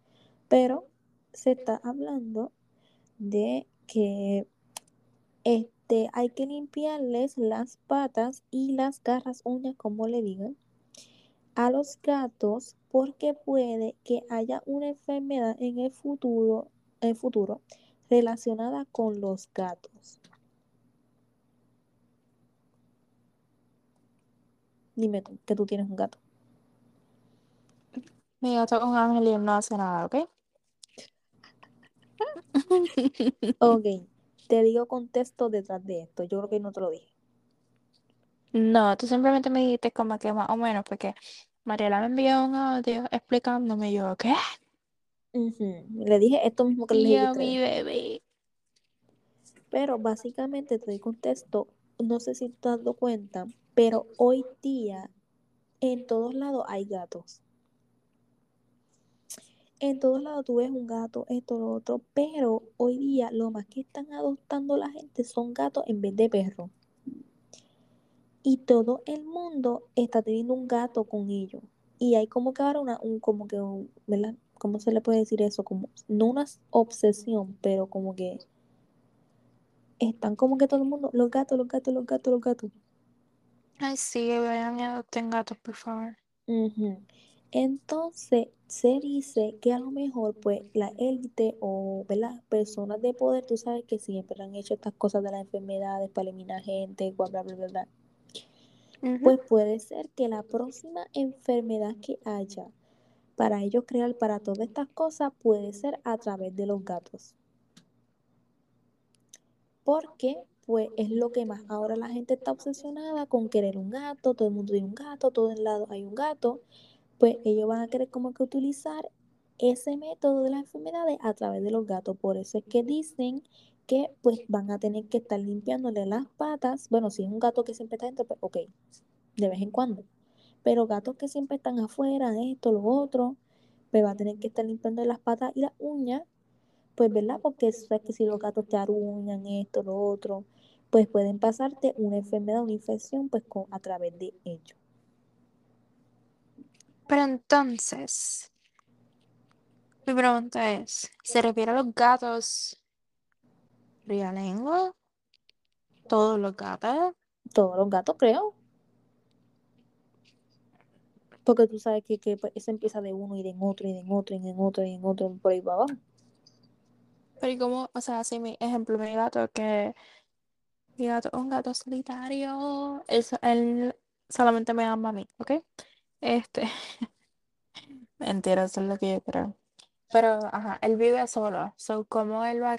pero se está hablando de que este, hay que limpiarles las patas y las garras, uñas, como le digan, a los gatos porque puede que haya una enfermedad en el futuro, en el futuro relacionada con los gatos. Dime tú, que tú tienes un gato. Mi gato es un ángel y él no hace nada, ¿ok? Ok. te digo contexto detrás de esto. Yo creo que no te lo dije. No, tú simplemente me dijiste como que más o menos, porque Mariela me envió un audio explicándome yo, ¿qué? Ujú. Le dije esto mismo que le dije a yo, ustedes. bebé. Pero básicamente te doy contexto, no sé si te has dado cuenta, pero hoy día en todos lados hay gatos. En todos lados tú ves un gato, esto, lo otro, pero hoy día lo más que están adoptando la gente son gatos en vez de perros. Y todo el mundo está teniendo un gato con ellos. Y hay como que ahora una, un, como que, un- ¿verdad? ¿Cómo se le puede decir eso? Como, no una obsesión, pero como que están como que todo el mundo, los gatos, los gatos, los gatos, los gatos. Ay, sí, vayan y adopten gatos, por favor. Ujú. Entonces, se dice que a lo mejor, pues, la élite o, ¿verdad? Personas de poder, tú sabes que siempre han hecho estas cosas de las enfermedades para eliminar gente, bla, bla, bla, bla, Pues puede ser que la próxima enfermedad que haya para ellos crear para todas estas cosas puede ser a través de los gatos. Porque, pues, es lo que más ahora la gente está obsesionada con querer un gato, todo el mundo tiene un gato, todo el lado hay un gato. Pues ellos van a querer como que utilizar ese método de las enfermedades a través de los gatos. Por eso es que dicen que pues van a tener que estar limpiándole las patas. Bueno, si es un gato que siempre está dentro, pues ok, de vez en cuando. Pero gatos que siempre están afuera, esto, lo otro, pues va a tener que estar limpiando las patas y las uñas, pues verdad, porque sabes que si los gatos te aruñan esto, lo otro, pues pueden pasarte una enfermedad, una infección, pues con, a través de ellos. Pero entonces, mi pregunta es, ¿se refiere a los gatos ¿Todos los gatos? Todos los gatos, creo. Porque tú sabes que, que pues, eso empieza de uno y de en otro y de en otro y de en otro y en otro por ahí para abajo. Pero ¿y cómo? O sea, si mi ejemplo, mi gato que mi gato es un gato solitario, él, él solamente me ama a mí, ¿ok? Este, mentira, eso es lo que yo creo. Pero, ajá, él vive solo, so, ¿cómo él va a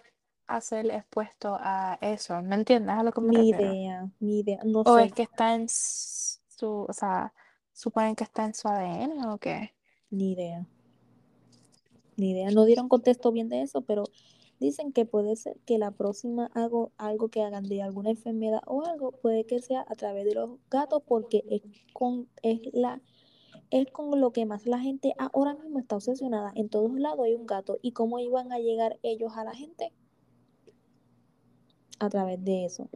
ser expuesto a eso? ¿Me entiendes a lo que me Ni refiero? idea, ni idea, no ¿O es que está en su, o sea, suponen que está en su ADN o qué? ni idea, ni idea. No dieron contexto bien de eso, pero dicen que puede ser que la próxima algo, algo que hagan de alguna enfermedad o algo, puede que sea a través de los gatos, porque es con, es la, es con lo que más la gente ahora mismo está obsesionada. En todos lados hay un gato. ¿Y cómo iban a llegar ellos a la gente? A través de eso.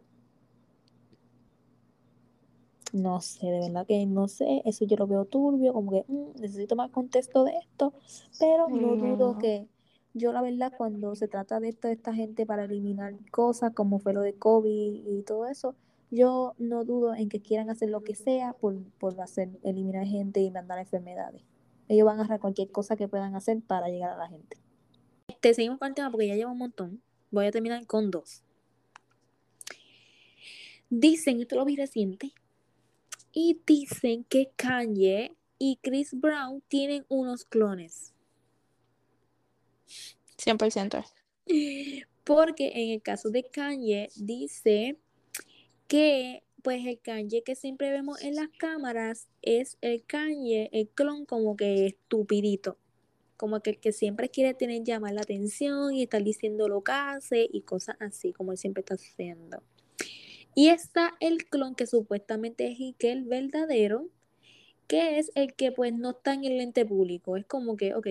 No sé, de verdad que no sé, eso yo lo veo turbio, como que mm, necesito más contexto de esto, pero no dudo Mm, que yo la verdad cuando se trata de esto, de esta gente para eliminar cosas como fue lo de COVID y todo eso, yo no dudo en que quieran hacer lo que sea por, por hacer, eliminar gente y mandar enfermedades. Ellos van a agarrar cualquier cosa que puedan hacer para llegar a la gente. Te seguimos con el tema porque ya lleva un montón. Voy a terminar con dos. Dicen, esto lo vi reciente, y dicen que Kanye y Chris Brown tienen unos clones. 100%. Porque en el caso de Kanye dice que pues el Kanye que siempre vemos en las cámaras es el Kanye, el clon como que estupidito. Como que el que siempre quiere tener llamar la atención y estar diciendo lo que hace y cosas así, como él siempre está haciendo. Y está el clon que supuestamente es el verdadero, que es el que pues no está en el lente público. Es como que, ok,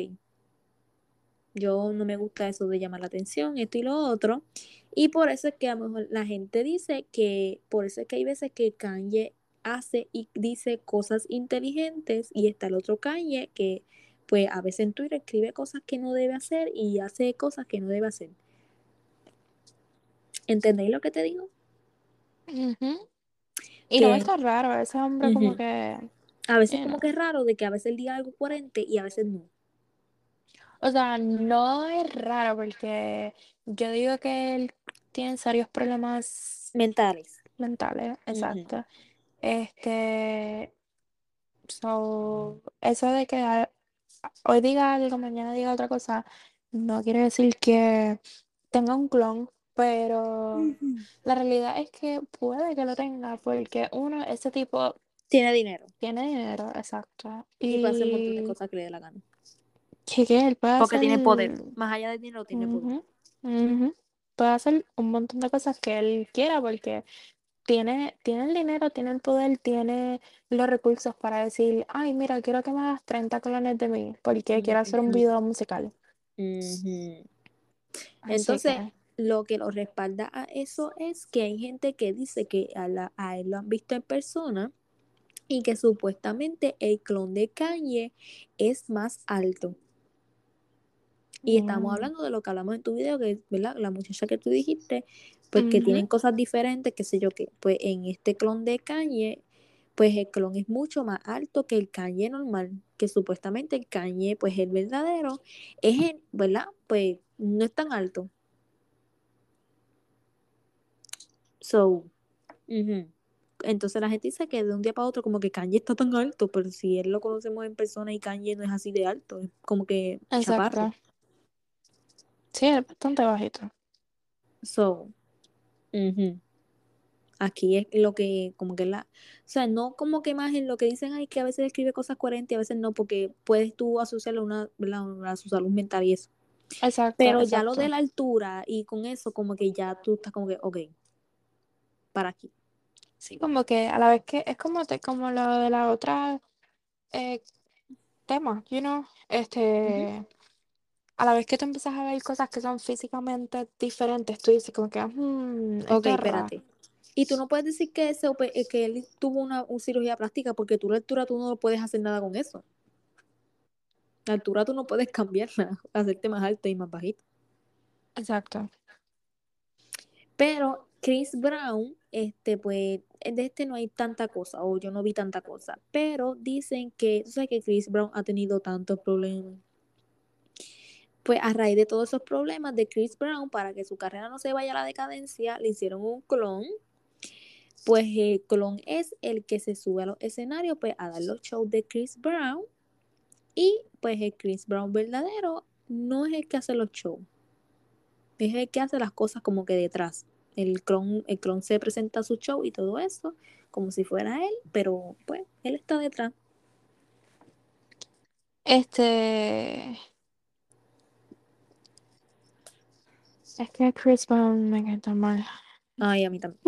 yo no me gusta eso de llamar la atención, esto y lo otro. Y por eso es que a lo mejor la gente dice que, por eso es que hay veces que Kanye hace y dice cosas inteligentes y está el otro Kanye que pues a veces en Twitter escribe cosas que no debe hacer y hace cosas que no debe hacer. ¿Entendéis lo que te digo? Ujú. Y no me Que está raro, ese hombre como que, a veces como que es raro de que a veces él diga algo coherente y a veces no. O sea, no es raro porque yo digo que él tiene serios problemas Mentales. mentales, exacto. Este, so, eso de que hoy diga algo, mañana diga otra cosa, no quiere decir que tenga un clon, pero la realidad es que puede que lo tenga porque uno, ese tipo Tiene dinero. tiene dinero, exacto. Y, puede hacer un montón de cosas que le dé la gana. que que él puede Porque tiene poder. Más allá del dinero, tiene poder. Puede hacer un montón de cosas que él quiera porque tiene, tiene el dinero, tiene el poder, tiene los recursos para decir, ay, mira, quiero que me hagas 30 clones de mí porque quiero hacer un video musical. Entonces, que, lo que lo respalda a eso es que hay gente que dice que a, la- a él lo han visto en persona y que supuestamente el clon de Kanye es más alto. Y estamos mm, hablando de lo que hablamos en tu video, que ¿verdad? la muchacha que tú dijiste, pues que tienen cosas diferentes, qué sé yo qué. Pues en este clon de Kanye, pues el clon es mucho más alto que el Kanye normal, que supuestamente el Kanye, pues el verdadero, es el, ¿verdad? Pues no es tan alto. So, ujú. Entonces la gente dice que de un día para otro como que Kanye está tan alto, pero si él lo conocemos en persona y Kanye no es así de alto, es como que chaparro. exacto. Sí, es bastante bajito. So, ujú. Aquí es lo que, como que la, o sea, no como que más en lo que dicen, ay, que a veces escribe cosas coherentes y a veces no, porque puedes tú asociarlo a, una, ¿verdad? a su salud mental y eso. Exacto, Pero ya lo de la altura y con eso, como que ya tú estás como que, ok, para aquí. Sí, como que a la vez que es como, te, como lo de la otra eh, tema, you know, este, a la vez que tú empiezas a ver cosas que son físicamente diferentes, tú dices como que, hmm, Ok, es espérate. Y tú no puedes decir que, ese, eh, que él tuvo una, una cirugía plástica porque tu altura tú no puedes hacer nada con eso. La altura tú no puedes cambiarla, hacerte más alto y más bajito. Exacto. Pero Chris Brown, este, pues, de este no hay tanta cosa, o yo no vi tanta cosa. Pero dicen que, sabes que Chris Brown ha tenido tantos problemas. Pues a raíz de todos esos problemas de Chris Brown, para que su carrera no se vaya a la decadencia, le hicieron un clon. Pues el clon es el que se sube a los escenarios, pues, a dar los shows de Chris Brown. Y pues el Chris Brown verdadero no es el que hace los shows. Es el que hace las cosas como que detrás. El clon, el clon se presenta a su show y todo eso, como si fuera él, pero pues él está detrás. Este, es que Chris Brown me cae tan mal. Ay, a mí también.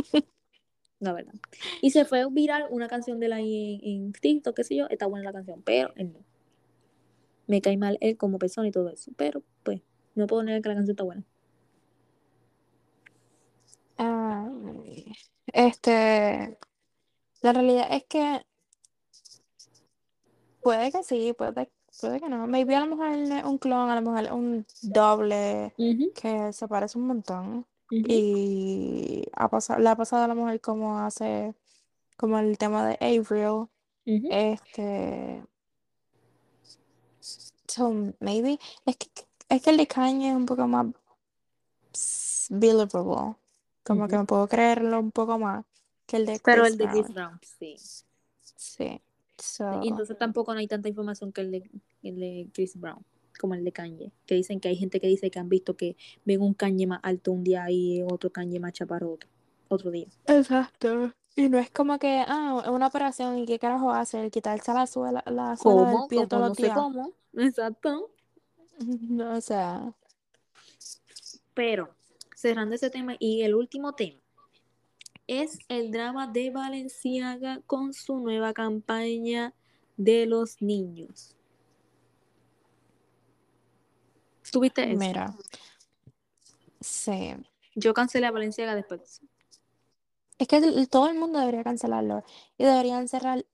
La verdad. Y se fue viral una canción de él ahí en, en TikTok, qué sé yo, está buena la canción, pero él no. Me cae mal él como persona y todo eso, pero pues no puedo negar que la canción está buena. Este, la realidad es que puede que sí, puede, puede que no. Maybe a lo mejor es un clon, a lo mejor un doble que se parece un montón. Y ha pasado, le ha pasado a la mujer como hace, como el tema de Avril. Este, so maybe, es que, es que el de Kanye es un poco más believable. Como que me puedo creerlo un poco más que el de Pero Chris el de Chris Brown. Sí. Sí. So, Y entonces tampoco no hay tanta información que el de, el de Chris Brown, como el de Kanye. Que dicen que hay gente que dice que han visto que ven un Kanye más alto un día y otro Kanye más chaparro otro, otro día. exacto. Y no es como que, ah, una operación y qué carajo hacer, quitarse la suela, la suela del pie todos no los sé días. cómo. Exacto. No, o sea, Pero, cerrando ese tema, y el último tema es el drama de Valenciaga con su nueva campaña de los niños. ¿Tuviste eso? mira, sí. Yo cancelé a Valenciaga después. Es que todo el mundo debería cancelarlo y deberían cerrar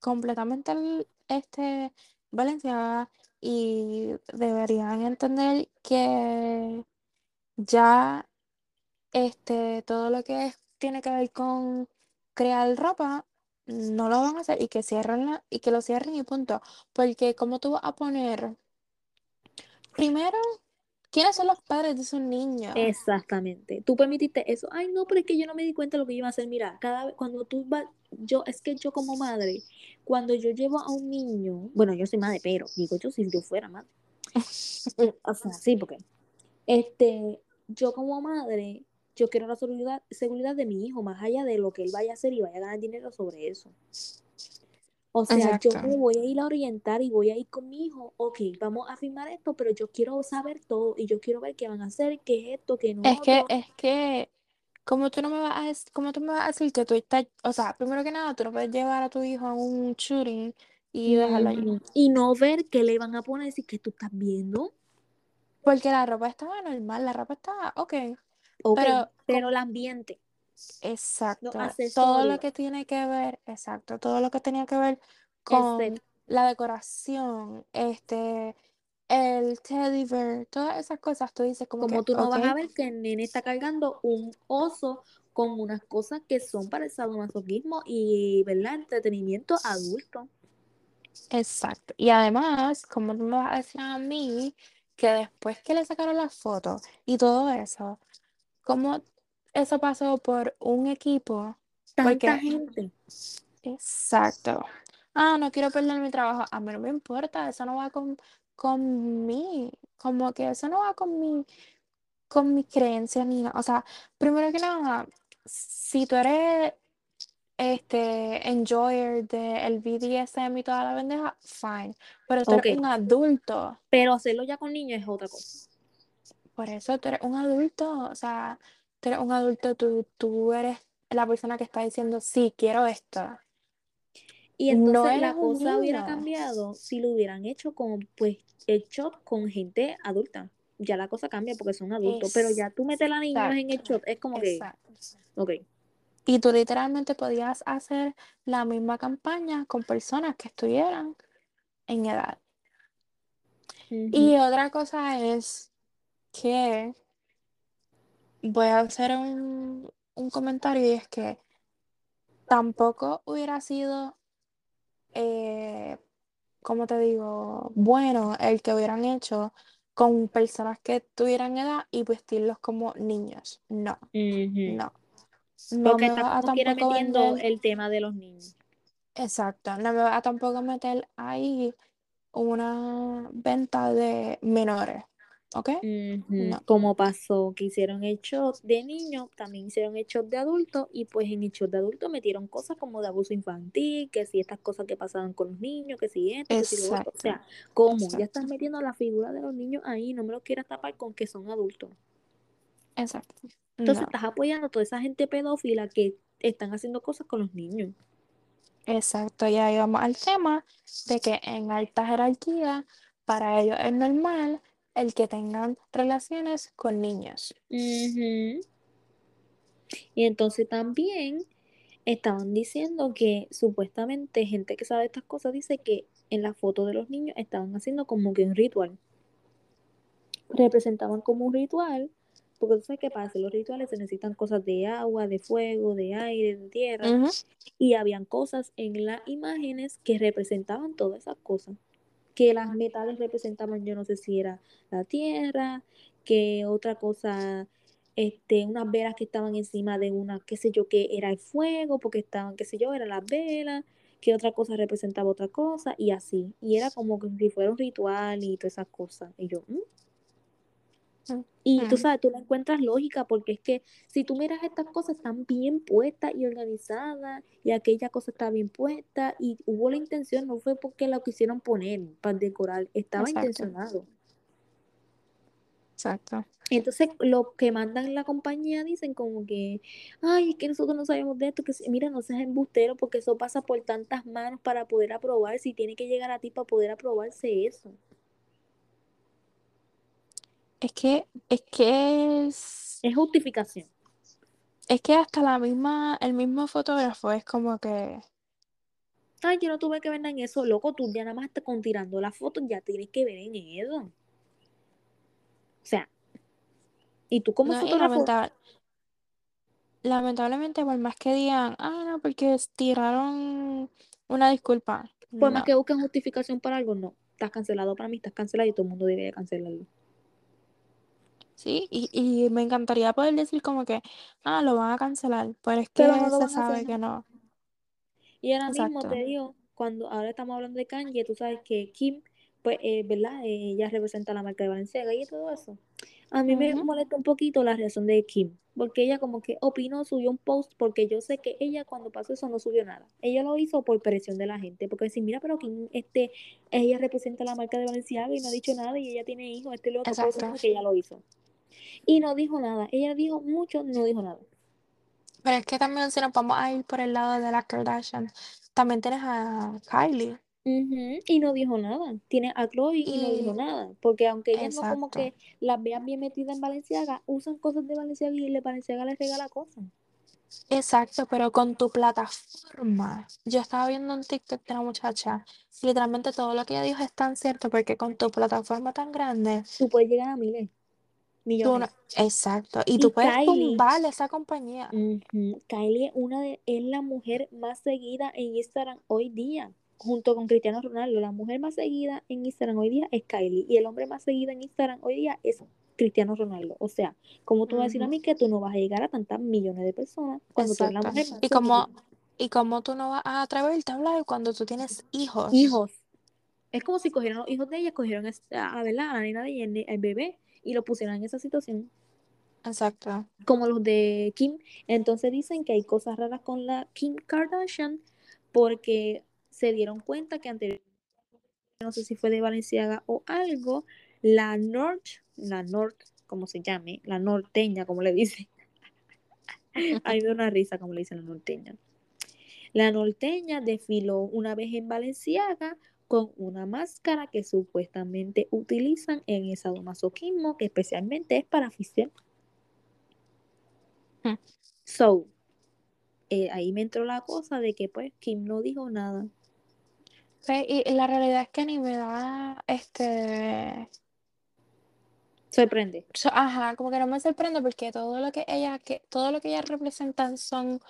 completamente el, este Valenciaga y deberían entender que ya este todo lo que es- tiene que ver con crear ropa no lo van a hacer y que cierren la- y que lo cierren y punto. Porque como tú vas a poner primero, ¿quiénes son los padres de esos niños? Exactamente. Tú permitiste eso. Ay, no, pero es que yo no me di cuenta de lo que iba a hacer. Mira, cada vez cuando tú vas, yo, es que yo como madre, cuando yo llevo a un niño, bueno, yo soy madre, pero digo yo si yo fuera madre. O sea, sí, porque este, yo como madre, yo quiero la seguridad, seguridad de mi hijo, más allá de lo que él vaya a hacer y vaya a ganar dinero sobre eso. O sea, Exacto. yo me voy a ir a orientar y voy a ir con mi hijo, ok, vamos a firmar esto, pero yo quiero saber todo y yo quiero ver qué van a hacer, qué es esto, qué no Es que, otro. es que, como tú no me vas a, dec- como tú me vas a decir que tú estás, o sea, primero que nada, tú no puedes llevar a tu hijo a un shooting y dejarlo allí. Ujú. Y no ver qué le van a poner si que tú estás viendo. Porque la ropa estaba normal, la ropa estaba ok. Pero, pero el ambiente. exacto, todo lo que tiene que ver, exacto, todo lo que tenía que ver con la decoración, este, el teddy bear, todas esas cosas, tú dices como, Como que, tú no vas a ver que el nene está cargando un oso con unas cosas que son para el sadomasoquismo y, ¿verdad? Entretenimiento adulto. Exacto. Y además, como tú me vas a decir a mí que después que le sacaron las fotos y todo eso, como eso pasó por un equipo, Tanta porque, gente. exacto. Ah, no quiero perder mi trabajo. A mí no me importa, eso no va con, con mí. Como que eso no va con mi, con mis creencias ni nada. O sea, primero que nada, si tú eres este enjoyer del BDSM y toda la bendeja, fine. Pero tú eres un adulto. Pero hacerlo ya con niños es otra cosa. Por eso tú eres un adulto. O sea, tú eres un adulto, tú, tú eres la persona que está diciendo, sí, quiero esto. Y entonces la cosa hubiera cambiado si lo hubieran hecho con, pues, el shot con gente adulta. Ya la cosa cambia porque son adultos. Pero ya tú metes a niños en el shot, es como que, Exacto. ok. Y tú literalmente podías hacer la misma campaña con personas que estuvieran en edad. Y otra cosa es que voy a hacer un, un comentario y es que tampoco hubiera sido, eh, como te digo, bueno el que hubieran hecho con personas que tuvieran edad y vestirlos como niños. No, Ujú. no. No Porque me va quiera tampoco metiendo vender, el tema de los niños. exacto, no me va a tampoco meter ahí una venta de menores, ¿ok? No. Como pasó que hicieron el shot de niños, también hicieron el shot de adultos y pues en el shot de adultos metieron cosas como de abuso infantil, que si estas cosas que pasaban con los niños, que si esto, que si lo otro. O sea, ¿cómo? Ya estás metiendo la figura de los niños ahí, no me lo quieras tapar con que son adultos. Exacto. Entonces No. estás apoyando a toda esa gente pedófila que están haciendo cosas con los niños. Exacto, y ahí vamos al tema de que en alta jerarquía, para ellos es normal el que tengan relaciones con niños. Y entonces también estaban diciendo que supuestamente gente que sabe estas cosas dice que en la foto de los niños estaban haciendo como que un ritual. Representaban como un ritual, porque tú sabes que para hacer los rituales se necesitan cosas de agua, de fuego, de aire, de tierra, y habían cosas en las imágenes que representaban todas esas cosas. Que las metales representaban, yo no sé si era la tierra, que otra cosa, este, unas velas que estaban encima de una, qué sé yo, que era el fuego, porque estaban, qué sé yo, eran las velas, que otra cosa representaba otra cosa, y así. Y era como que si fuera un ritual y todas esas cosas. Y yo, ¿mm? Y tú sabes, tú le encuentras lógica, porque es que si tú miras estas cosas, están bien puestas y organizadas, y aquella cosa está bien puesta, y hubo la intención, no fue porque la quisieron poner para decorar, estaba Exacto. intencionado. Exacto. Entonces, los que mandan la compañía dicen como que, ay, es que nosotros no sabemos de esto, que mira, no seas embustero, porque eso pasa por tantas manos para poder aprobar, si tiene que llegar a ti para poder aprobarse eso. Es que, es que es, Es justificación. es que hasta la misma, el mismo fotógrafo es como que, Ay, yo no tuve que ver en eso, loco, tú ya nada más te- con tirando la foto ya tienes que ver en eso. O sea, y tú como no, fotógrafo, lamentable, lamentablemente por más que digan, ah, no, porque tiraron una disculpa. por más que busquen justificación para algo, no. Estás cancelado para mí, estás cancelado y todo el mundo debería cancelarlo. Sí, y, y me encantaría poder decir como que, ah, lo van a cancelar, pero es Pero no que lo se van a hacer sabe que no. Y ahora mismo Exacto. te digo, cuando ahora estamos hablando de Kanye, tú sabes que Kim, pues, eh, ¿verdad? Eh, ella representa la marca de Valenciaga y todo eso. A mí me Ujú. molesta un poquito la reacción de Kim, porque ella como que opinó, subió un post, porque yo sé que ella cuando pasó eso no subió nada. Ella lo hizo por presión de la gente, porque decir, mira, pero Kim, este, ella representa la marca de Valenciaga y no ha dicho nada y ella tiene hijos, este y lo otro, por eso Exacto. fue que ella lo hizo. Y no dijo nada, ella dijo mucho, no dijo nada. Pero es que también si nos vamos a ir por el lado de las Kardashian, también tienes a Kylie. Ujú, Y no dijo nada. Tiene a Chloe y no dijo nada. Porque aunque ellas no como que las vean bien metidas en Valenciaga, usan cosas de Valenciaga y le Valenciaga les regala cosas. Exacto, pero con tu plataforma. Yo estaba viendo un TikTok de una muchacha. Literalmente todo lo que ella dijo es tan cierto porque con tu plataforma tan grande, Tú puedes llegar a miles, tú millones. no- exacto. Y Y tú puedes Kylie, tumbar esa compañía. ujú, Kylie es una de, es la mujer más seguida en Instagram hoy día, junto con Cristiano Ronaldo. La mujer más seguida en Instagram hoy día es Kylie y el hombre más seguido en Instagram hoy día es Cristiano Ronaldo. O sea, como tú vas a decir a Ujú, mí que tú no vas a llegar a tantas millones de personas cuando tú eres la Exacto. mujer más Y seguida? como, y como tú no vas a atreverte a hablar cuando tú tienes hijos. Hijos. Es como si cogieran los hijos de ella, cogieron a, a, ¿verdad? a la nena de ella, el, el bebé, y lo pusieran en esa situación. Exacto. como los de Kim. Entonces dicen que hay cosas raras con la Kim Kardashian porque se dieron cuenta que anteriormente, no sé si fue de Valenciaga o algo, la North, la North, como se llame, la norteña, como le dicen. Mí me da una risa como le dicen la norteña. La norteña desfiló una vez en Valenciaga con una máscara que supuestamente utilizan en el sadomasoquismo, que especialmente es para afición. Hmm. So, eh, ahí me entró la cosa de que pues Kim no dijo nada. Sí, y, la realidad es que ni me da este Sorprende. so- ajá, como que no me sorprende porque todo lo que ella, que, todo lo que ellas representan son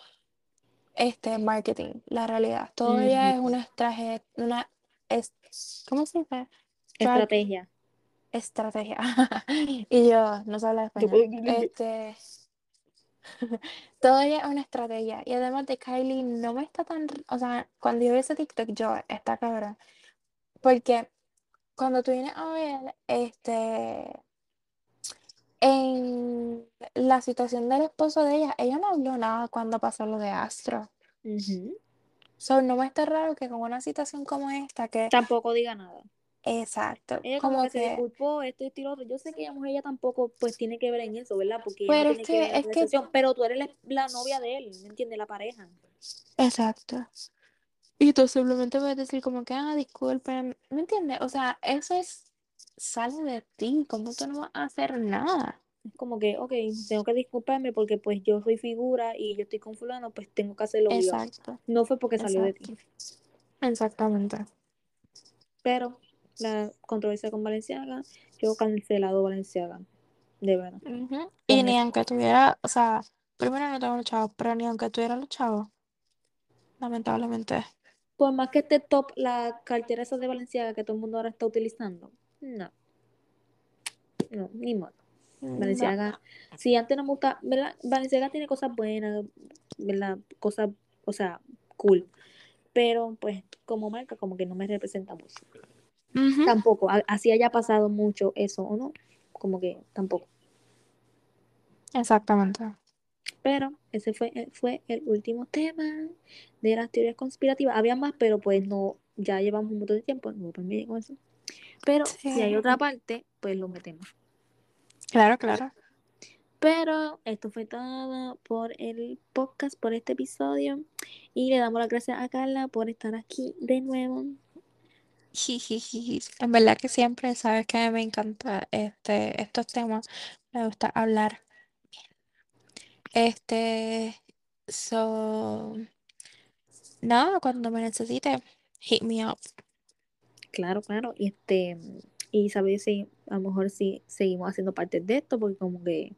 este marketing, la realidad. Todo ella es una estrategia, una es, ¿cómo se dice? Strat- Estrategia. estrategia. Y yo no sé hablar español. Este, todo ella es una estrategia. Y además de Kylie, no me está tan, o sea, cuando yo vi ese TikTok, yo, está cabrón. Porque cuando tú vienes a ver, este, en la situación del esposo de ella, ella no habló nada cuando pasó lo de Astro. Ujú. So, no me está raro que con una situación como esta, que, Tampoco diga nada. exacto, Ella como, como que, se que, disculpó, esto y esto y lo otro. Yo sé que ella, mujer, ella tampoco pues tiene que ver en eso, ¿verdad? Porque ella pero es tiene que que, ver en es que. Pero tú eres la, la novia de él, ¿me entiendes? La pareja. exacto. Y tú simplemente puedes decir como que, ah, disculpen, ¿me entiendes? O sea, eso es, sale de ti, como tú no vas a hacer nada. Es como que, ok, tengo que disculparme porque pues yo soy figura y yo estoy con fulano, pues tengo que hacerlo. Exacto, No fue porque salió de ti. Exactamente. Pero la controversia con Valenciaga, yo cancelado Valenciaga, de verdad. Y ni aunque tuviera, o sea, primero no tengo los chavos, pero ni aunque tuviera los chavos, lamentablemente. Por más que esté top la cartera esa de Valenciaga que todo el mundo ahora está utilizando, no. No, ni modo. Valenciaga, si antes no me gusta, ¿verdad? Valenciaga tiene cosas buenas, ¿verdad? Cosas, o sea, cool. Pero pues como marca como que no me representa mucho. Tampoco, así haya pasado mucho eso o no, como que tampoco. Exactamente. Pero ese fue, eh, fue el último tema de las teorías conspirativas. Había más, pero pues no, ya llevamos un montón de tiempo, no me con eso. Pero si hay Sí. otra parte, pues lo metemos. Claro, claro. Pero esto fue todo por el podcast, por este episodio. Y le damos las gracias a Carla por estar aquí de nuevo. En verdad que siempre sabes que me encanta este, estos temas. Me gusta hablar. Este, so, nada, cuando me necesite, hit me up. Claro, claro. Y este, y sabes si a lo mejor si seguimos haciendo parte de esto, porque como que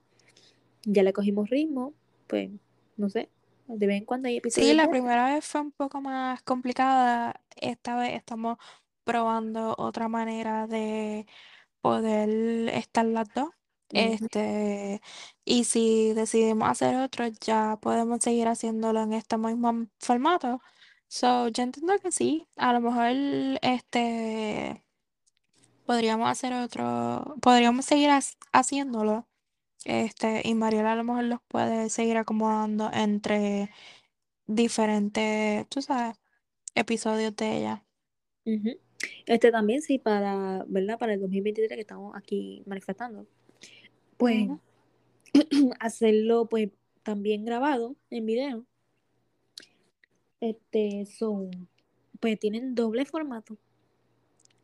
ya le cogimos ritmo, pues, no sé, de vez en cuando hay episodios Sí, la primera vez fue un poco más complicada. Esta vez estamos probando otra manera de poder estar las dos. Este, y si decidimos hacer otro, ya podemos seguir haciéndolo en este mismo formato. So, yo entiendo que sí. A lo mejor este podríamos hacer otro, podríamos seguir haciéndolo. Este, y Mariela a lo mejor los puede seguir acomodando entre diferentes, tú sabes, episodios de ella. Este también, sí, para, ¿verdad? Para el 2023 que estamos aquí manifestando. Pues hacerlo pues también grabado en video. Este, son, pues tienen doble formato.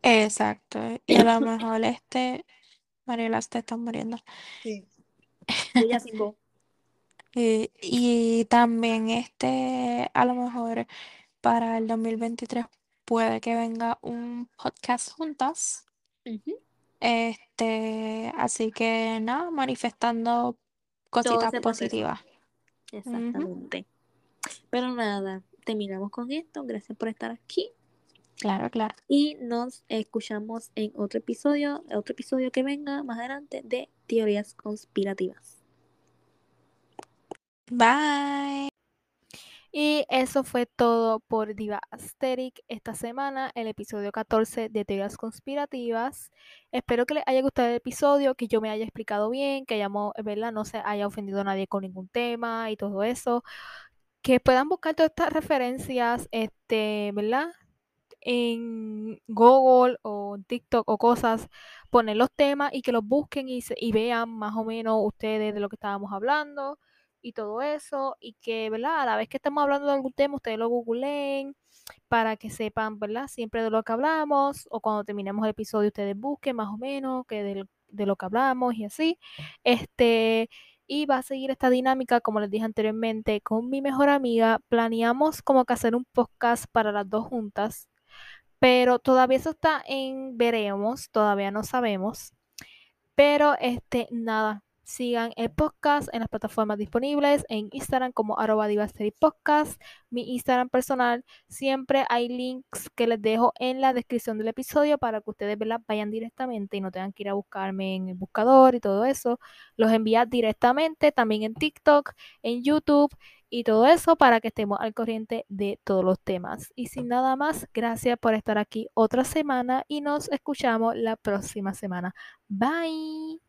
Exacto. Y a lo mejor este, Mariela te está muriendo. Sí. Ella sin voz. Y, y también este, a lo mejor para el 2023 puede que venga un podcast juntas. Este, así que nada, manifestando cositas positivas. Exactamente. Pero nada, terminamos con esto. Gracias por estar aquí. Claro, claro. Y nos escuchamos en otro episodio, otro episodio que venga más adelante de teorías conspirativas. Bye. Y eso fue todo por Diva Asterix esta semana, el episodio 14 de Teorías Conspirativas. Espero que les haya gustado el episodio, que yo me haya explicado bien, que hayamos, ¿verdad? no se haya ofendido a nadie con ningún tema y todo eso. Que puedan buscar todas estas referencias, este, ¿verdad? En Google o TikTok o cosas, poner los temas y que los busquen y, y vean más o menos ustedes de lo que estábamos hablando y todo eso, y que, ¿verdad? A la vez que estamos hablando de algún tema, ustedes lo googleen para que sepan, ¿verdad? Siempre de lo que hablamos, o cuando terminemos el episodio, ustedes busquen más o menos que del- de, lo que hablamos y así. Este, y va a seguir esta dinámica, como les dije anteriormente, con mi mejor amiga. Planeamos como que hacer un podcast para las dos juntas, pero todavía eso está en veremos, todavía no sabemos. Pero este, nada, sigan el podcast en las plataformas disponibles, en Instagram como arroba podcast, mi Instagram personal, siempre hay links que les dejo en la descripción del episodio para que ustedes vayan directamente y no tengan que ir a buscarme en el buscador y todo eso. Los envía directamente también en TikTok, en YouTube y todo eso para que estemos al corriente de todos los temas. Y sin nada más, gracias por estar aquí otra semana y nos escuchamos la próxima semana. Bye.